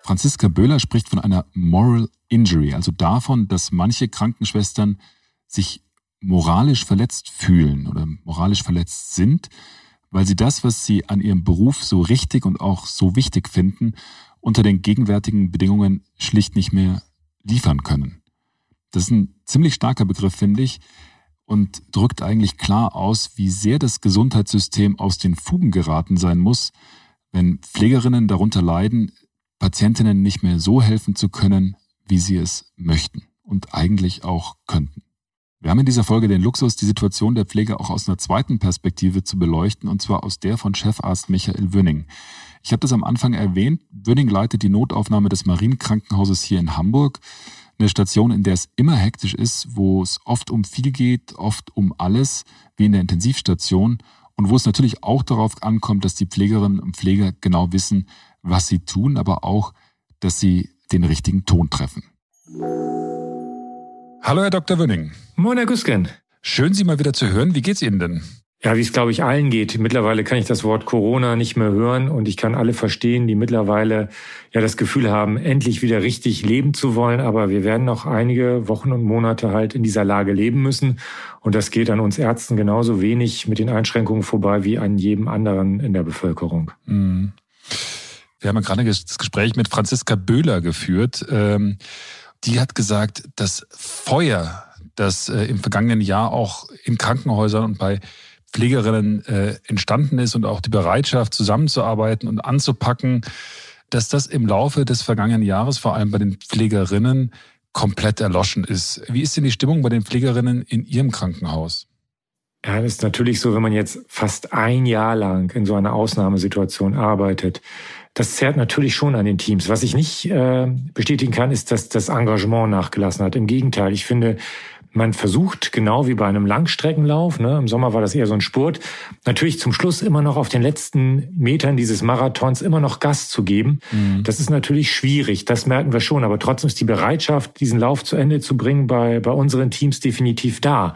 [SPEAKER 2] Franziska Böhler spricht von einer Moral Injury, also davon, dass manche Krankenschwestern sich moralisch verletzt fühlen oder moralisch verletzt sind, weil sie das, was sie an ihrem Beruf so richtig und auch so wichtig finden, unter den gegenwärtigen Bedingungen schlicht nicht mehr liefern können. Das ist ein ziemlich starker Begriff, finde ich, und drückt eigentlich klar aus, wie sehr das Gesundheitssystem aus den Fugen geraten sein muss, wenn Pflegerinnen darunter leiden, Patientinnen nicht mehr so helfen zu können, wie sie es möchten und eigentlich auch könnten. Wir haben in dieser Folge den Luxus, die Situation der Pflege auch aus einer zweiten Perspektive zu beleuchten, und zwar aus der von Chefarzt Michael Wünning. Ich habe das am Anfang erwähnt. Wünning leitet die Notaufnahme des Marienkrankenhauses hier in Hamburg eine Station, in der es immer hektisch ist, wo es oft um viel geht, oft um alles, wie in der Intensivstation und wo es natürlich auch darauf ankommt, dass die Pflegerinnen und Pfleger genau wissen, was sie tun, aber auch, dass sie den richtigen Ton treffen. Hallo, Herr Dr. Wünning.
[SPEAKER 1] Moin, Herr Güsken.
[SPEAKER 2] Schön, Sie mal wieder zu hören. Wie geht's Ihnen denn?
[SPEAKER 1] Ja, wie es, glaube ich, allen geht. Mittlerweile kann ich das Wort Corona nicht mehr hören und ich kann alle verstehen, die mittlerweile ja das Gefühl haben, endlich wieder richtig leben zu wollen. Aber wir werden noch einige Wochen und Monate halt in dieser Lage leben müssen. Und das geht an uns Ärzten genauso wenig mit den Einschränkungen vorbei wie an jedem anderen in der Bevölkerung. Mhm.
[SPEAKER 2] Wir haben ja gerade das Gespräch mit Franziska Böhler geführt. Ähm, die hat gesagt, das Feuer, das äh, im vergangenen Jahr auch in Krankenhäusern und bei Pflegerinnen äh, entstanden ist und auch die Bereitschaft, zusammenzuarbeiten und anzupacken, dass das im Laufe des vergangenen Jahres, vor allem bei den Pflegerinnen, komplett erloschen ist. Wie ist denn die Stimmung bei den Pflegerinnen in Ihrem Krankenhaus?
[SPEAKER 1] Ja, das ist natürlich so, wenn man jetzt fast ein Jahr lang in so einer Ausnahmesituation arbeitet. Das zerrt natürlich schon an den Teams. Was ich nicht äh, bestätigen kann, ist, dass das Engagement nachgelassen hat. Im Gegenteil, ich finde, man versucht, genau wie bei einem Langstreckenlauf, ne, im Sommer war das eher so ein Spurt, natürlich zum Schluss immer noch auf den letzten Metern dieses Marathons immer noch Gas zu geben. Mhm. Das ist natürlich schwierig, das merken wir schon, aber trotzdem ist die Bereitschaft, diesen Lauf zu Ende zu bringen, bei, bei unseren Teams definitiv da.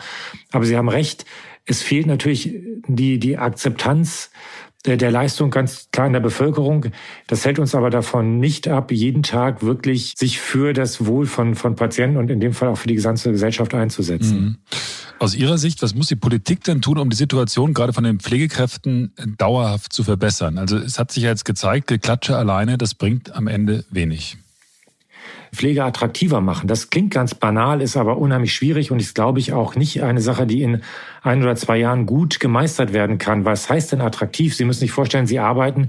[SPEAKER 1] Aber Sie haben recht, es fehlt natürlich die, die Akzeptanz der, der Leistung ganz klar in der Bevölkerung. Das hält uns aber davon nicht ab, jeden Tag wirklich sich für das Wohl von, von Patienten und in dem Fall auch für die gesamte Gesellschaft einzusetzen. Mhm.
[SPEAKER 2] Aus Ihrer Sicht, was muss die Politik denn tun, um die Situation gerade von den Pflegekräften dauerhaft zu verbessern? Also es hat sich ja jetzt gezeigt, Geklatsche alleine, das bringt am Ende wenig.
[SPEAKER 1] Pflege attraktiver machen. Das klingt ganz banal, ist aber unheimlich schwierig und ist, glaube ich, auch nicht eine Sache, die in ein oder zwei Jahren gut gemeistert werden kann. Was heißt denn attraktiv? Sie müssen sich vorstellen, Sie arbeiten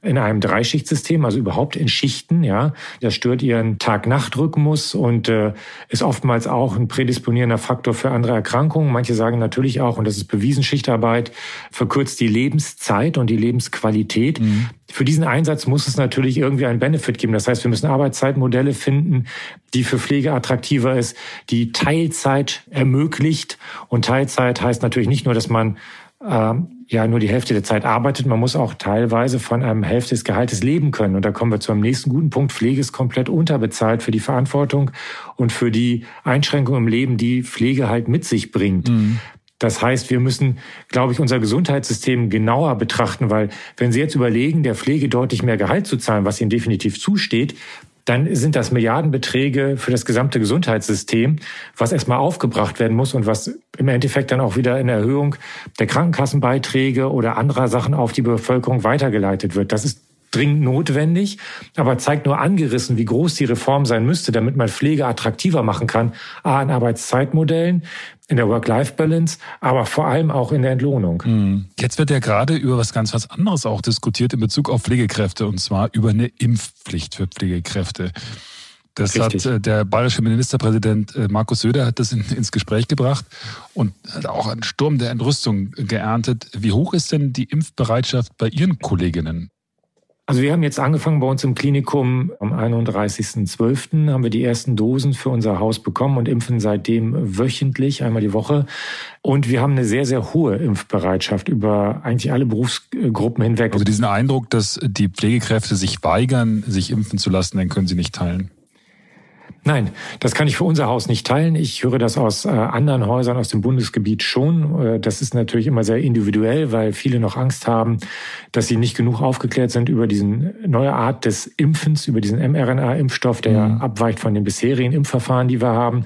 [SPEAKER 1] in einem Dreischichtsystem, also überhaupt in Schichten. Ja, das stört Ihren Tag-Nacht-Rhythmus und äh, ist oftmals auch ein prädisponierender Faktor für andere Erkrankungen. Manche sagen natürlich auch, und das ist bewiesen, Schichtarbeit verkürzt die Lebenszeit und die Lebensqualität. Mhm. Für diesen Einsatz muss es natürlich irgendwie einen Benefit geben. Das heißt, wir müssen Arbeitszeitmodelle finden, die für Pflege attraktiver ist, die Teilzeit ermöglicht. Und Teilzeit heißt natürlich nicht nur, dass man äh, ja nur die Hälfte der Zeit arbeitet, man muss auch teilweise von einem Hälfte des Gehaltes leben können. Und da kommen wir zu einem nächsten guten Punkt. Pflege ist komplett unterbezahlt für die Verantwortung und für die Einschränkungen im Leben, die Pflege halt mit sich bringt. Mhm. Das heißt, wir müssen, glaube ich, unser Gesundheitssystem genauer betrachten, weil wenn Sie jetzt überlegen, der Pflege deutlich mehr Gehalt zu zahlen, was ihnen definitiv zusteht, dann sind das Milliardenbeträge für das gesamte Gesundheitssystem, was erstmal aufgebracht werden muss und was im Endeffekt dann auch wieder in Erhöhung der Krankenkassenbeiträge oder anderer Sachen auf die Bevölkerung weitergeleitet wird. Das ist dringend notwendig, aber zeigt nur angerissen, wie groß die Reform sein müsste, damit man Pflege attraktiver machen kann. A, in Arbeitszeitmodellen, in der Work-Life-Balance, aber vor allem auch in der Entlohnung.
[SPEAKER 2] Hm. Jetzt wird ja gerade über was ganz was anderes auch diskutiert in Bezug auf Pflegekräfte und zwar über eine Impfpflicht für Pflegekräfte. Das Richtig. hat äh, der bayerische Ministerpräsident äh, Markus Söder hat das in, ins Gespräch gebracht und hat auch einen Sturm der Entrüstung geerntet. Wie hoch ist denn die Impfbereitschaft bei Ihren Kolleginnen?
[SPEAKER 1] Also wir haben jetzt angefangen bei uns im Klinikum am 31.12. haben wir die ersten Dosen für unser Haus bekommen und impfen seitdem wöchentlich, einmal die Woche. Und wir haben eine sehr, sehr hohe Impfbereitschaft über eigentlich alle Berufsgruppen hinweg.
[SPEAKER 2] Also diesen Eindruck, dass die Pflegekräfte sich weigern, sich impfen zu lassen, den können Sie nicht teilen.
[SPEAKER 1] Nein, das kann ich für unser Haus nicht teilen. Ich höre das aus äh, anderen Häusern aus dem Bundesgebiet schon. Äh, das ist natürlich immer sehr individuell, weil viele noch Angst haben, dass sie nicht genug aufgeklärt sind über diesen neue Art des Impfens, über diesen mRNA-Impfstoff, der mhm. abweicht von den bisherigen Impfverfahren, die wir haben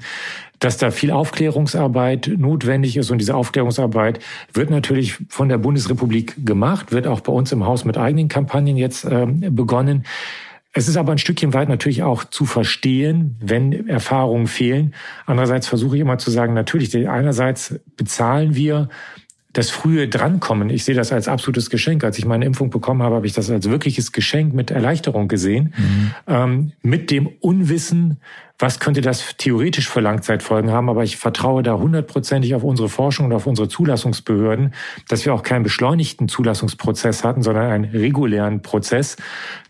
[SPEAKER 1] dass da viel Aufklärungsarbeit notwendig ist und diese Aufklärungsarbeit wird natürlich von der Bundesrepublik gemacht, wird auch bei uns im Haus mit eigenen Kampagnen jetzt äh, begonnen. Es ist aber ein Stückchen weit natürlich auch zu verstehen, wenn Erfahrungen fehlen. Andererseits versuche ich immer zu sagen, natürlich, einerseits bezahlen wir das frühe Drankommen. Ich sehe das als absolutes Geschenk. Als ich meine Impfung bekommen habe, habe ich das als wirkliches Geschenk mit Erleichterung gesehen. Mhm. Ähm, mit dem Unwissen, was könnte das theoretisch für Langzeitfolgen haben. Aber ich vertraue da hundertprozentig auf unsere Forschung und auf unsere Zulassungsbehörden, dass wir auch keinen beschleunigten Zulassungsprozess hatten, sondern einen regulären Prozess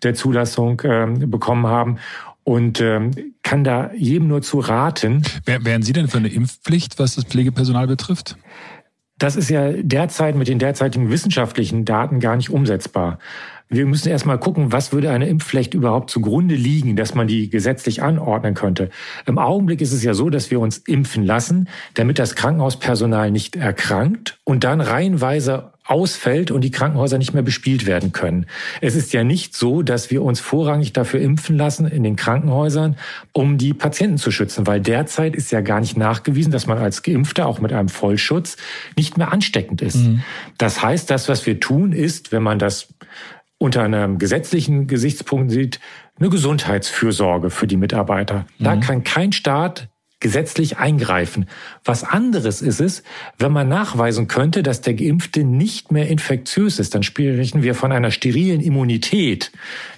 [SPEAKER 1] der Zulassung äh, bekommen haben und ähm, kann da jedem nur zu raten.
[SPEAKER 2] Wären Sie denn für eine Impfpflicht, was das Pflegepersonal betrifft?
[SPEAKER 1] Das ist ja derzeit mit den derzeitigen wissenschaftlichen Daten gar nicht umsetzbar. Wir müssen erstmal gucken, was würde eine Impfpflicht überhaupt zugrunde liegen, dass man die gesetzlich anordnen könnte. Im Augenblick ist es ja so, dass wir uns impfen lassen, damit das Krankenhauspersonal nicht erkrankt und dann reihenweise ausfällt und die Krankenhäuser nicht mehr bespielt werden können. Es ist ja nicht so, dass wir uns vorrangig dafür impfen lassen in den Krankenhäusern, um die Patienten zu schützen, weil derzeit ist ja gar nicht nachgewiesen, dass man als Geimpfter auch mit einem Vollschutz nicht mehr ansteckend ist. Mhm. Das heißt, das, was wir tun, ist, wenn man das unter einem gesetzlichen Gesichtspunkt sieht, eine Gesundheitsfürsorge für die Mitarbeiter. Da mhm. kann kein Staat gesetzlich eingreifen. Was anderes ist es, wenn man nachweisen könnte, dass der Geimpfte nicht mehr infektiös ist. Dann sprechen wir von einer sterilen Immunität,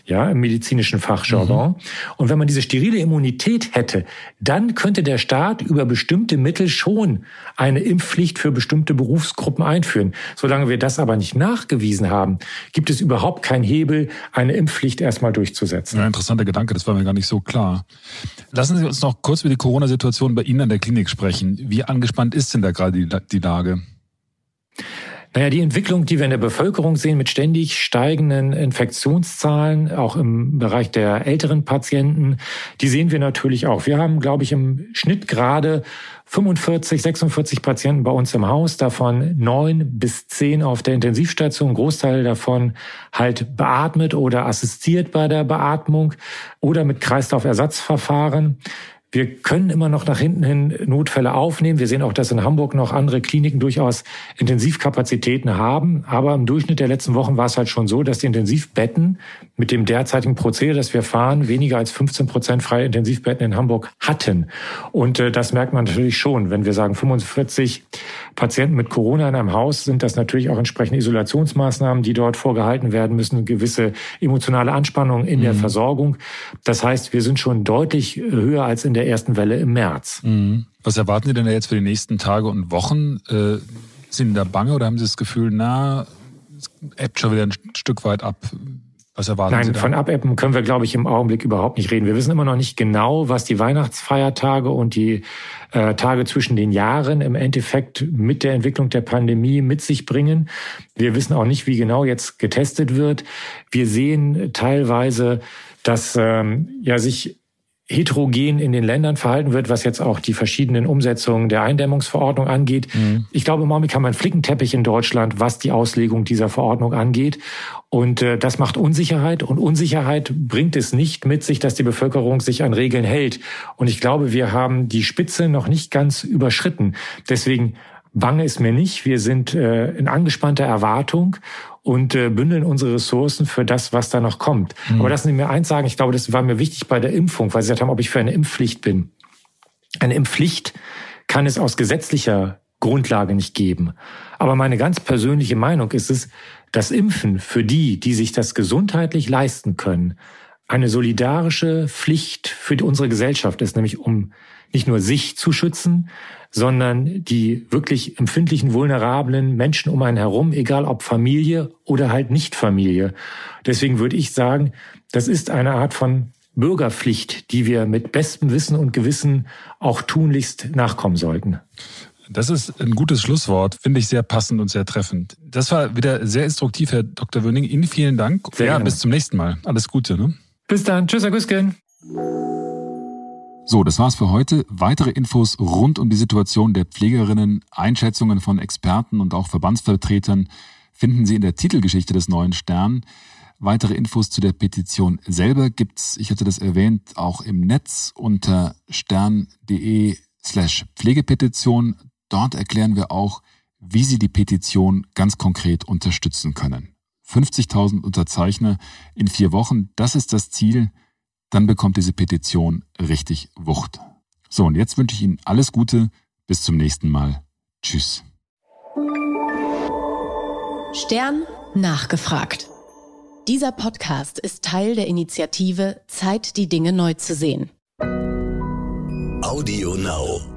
[SPEAKER 1] ja, im medizinischen Fachjargon. Mhm. Und wenn man diese sterile Immunität hätte, dann könnte der Staat über bestimmte Mittel schon eine Impfpflicht für bestimmte Berufsgruppen einführen. Solange wir das aber nicht nachgewiesen haben, gibt es überhaupt keinen Hebel, eine Impfpflicht erstmal durchzusetzen.
[SPEAKER 2] Ja, interessanter Gedanke, das war mir gar nicht so klar. Lassen Sie uns noch kurz über die Corona-Situation bei Ihnen an der Klinik sprechen. Wie angespannt ist denn da gerade die, die Lage?
[SPEAKER 1] Naja, die Entwicklung, die wir in der Bevölkerung sehen, mit ständig steigenden Infektionszahlen, auch im Bereich der älteren Patienten, die sehen wir natürlich auch. Wir haben, glaube ich, im Schnitt gerade 45, 46 Patienten bei uns im Haus, davon neun bis zehn auf der Intensivstation, Großteil davon halt beatmet oder assistiert bei der Beatmung oder mit Kreislaufersatzverfahren. Wir können immer noch nach hinten hin Notfälle aufnehmen. Wir sehen auch, dass in Hamburg noch andere Kliniken durchaus Intensivkapazitäten haben. Aber im Durchschnitt der letzten Wochen war es halt schon so, dass die Intensivbetten mit dem derzeitigen Prozedere, das wir fahren, weniger als 15 Prozent freie Intensivbetten in Hamburg hatten. Und äh, das merkt man natürlich schon. Wenn wir sagen 45 Patienten mit Corona in einem Haus, sind das natürlich auch entsprechende Isolationsmaßnahmen, die dort vorgehalten werden müssen, gewisse emotionale Anspannung in mhm. der Versorgung. Das heißt, wir sind schon deutlich höher als in der ersten Welle im März.
[SPEAKER 2] Mhm. Was erwarten Sie denn jetzt für die nächsten Tage und Wochen? Äh, sind Sie da bange oder haben Sie das Gefühl, na, es ebbt schon wieder ein Stück weit ab? Was erwarten
[SPEAKER 1] Nein,
[SPEAKER 2] Sie da?
[SPEAKER 1] von Abebben können wir, glaube ich, im Augenblick überhaupt nicht reden. Wir wissen immer noch nicht genau, was die Weihnachtsfeiertage und die äh, Tage zwischen den Jahren im Endeffekt mit der Entwicklung der Pandemie mit sich bringen. Wir wissen auch nicht, wie genau jetzt getestet wird. Wir sehen teilweise, dass ähm, ja sich heterogen in den Ländern verhalten wird, was jetzt auch die verschiedenen Umsetzungen der Eindämmungsverordnung angeht. Mhm. Ich glaube, im Augenblick haben wir einen Flickenteppich in Deutschland, was die Auslegung dieser Verordnung angeht. Und äh, das macht Unsicherheit. Und Unsicherheit bringt es nicht mit sich, dass die Bevölkerung sich an Regeln hält. Und ich glaube, wir haben die Spitze noch nicht ganz überschritten. Deswegen bange ist mir nicht. Wir sind äh, in angespannter Erwartung und äh, bündeln unsere Ressourcen für das, was da noch kommt. Mhm. Aber lassen Sie mir eins sagen, ich glaube, das war mir wichtig bei der Impfung, weil Sie gesagt haben, ob ich für eine Impfpflicht bin. Eine Impfpflicht kann es aus gesetzlicher Grundlage nicht geben. Aber meine ganz persönliche Meinung ist es, dass Impfen für die, die sich das gesundheitlich leisten können, eine solidarische Pflicht für unsere Gesellschaft ist, nämlich um nicht nur sich zu schützen, sondern die wirklich empfindlichen, vulnerablen Menschen um einen herum, egal ob Familie oder halt nicht Familie. Deswegen würde ich sagen, das ist eine Art von Bürgerpflicht, die wir mit bestem Wissen und Gewissen auch tunlichst nachkommen sollten.
[SPEAKER 2] Das ist ein gutes Schlusswort, finde ich sehr passend und sehr treffend. Das war wieder sehr instruktiv, Herr Dr. Wöning. Ihnen vielen Dank. Sehr ja, gerne. bis zum nächsten Mal. Alles Gute. Ne?
[SPEAKER 1] Bis dann. Tschüss, Herr Güsken.
[SPEAKER 2] So, das war's für heute. Weitere Infos rund um die Situation der Pflegerinnen, Einschätzungen von Experten und auch Verbandsvertretern finden Sie in der Titelgeschichte des neuen Stern. Weitere Infos zu der Petition selber gibt's, ich hatte das erwähnt, auch im Netz unter stern.de slash Pflegepetition. Dort erklären wir auch, wie Sie die Petition ganz konkret unterstützen können. 50.000 Unterzeichner in vier Wochen, das ist das Ziel dann bekommt diese Petition richtig Wucht. So, und jetzt wünsche ich Ihnen alles Gute. Bis zum nächsten Mal. Tschüss.
[SPEAKER 4] Stern nachgefragt. Dieser Podcast ist Teil der Initiative Zeit, die Dinge neu zu sehen.
[SPEAKER 5] Audio Now.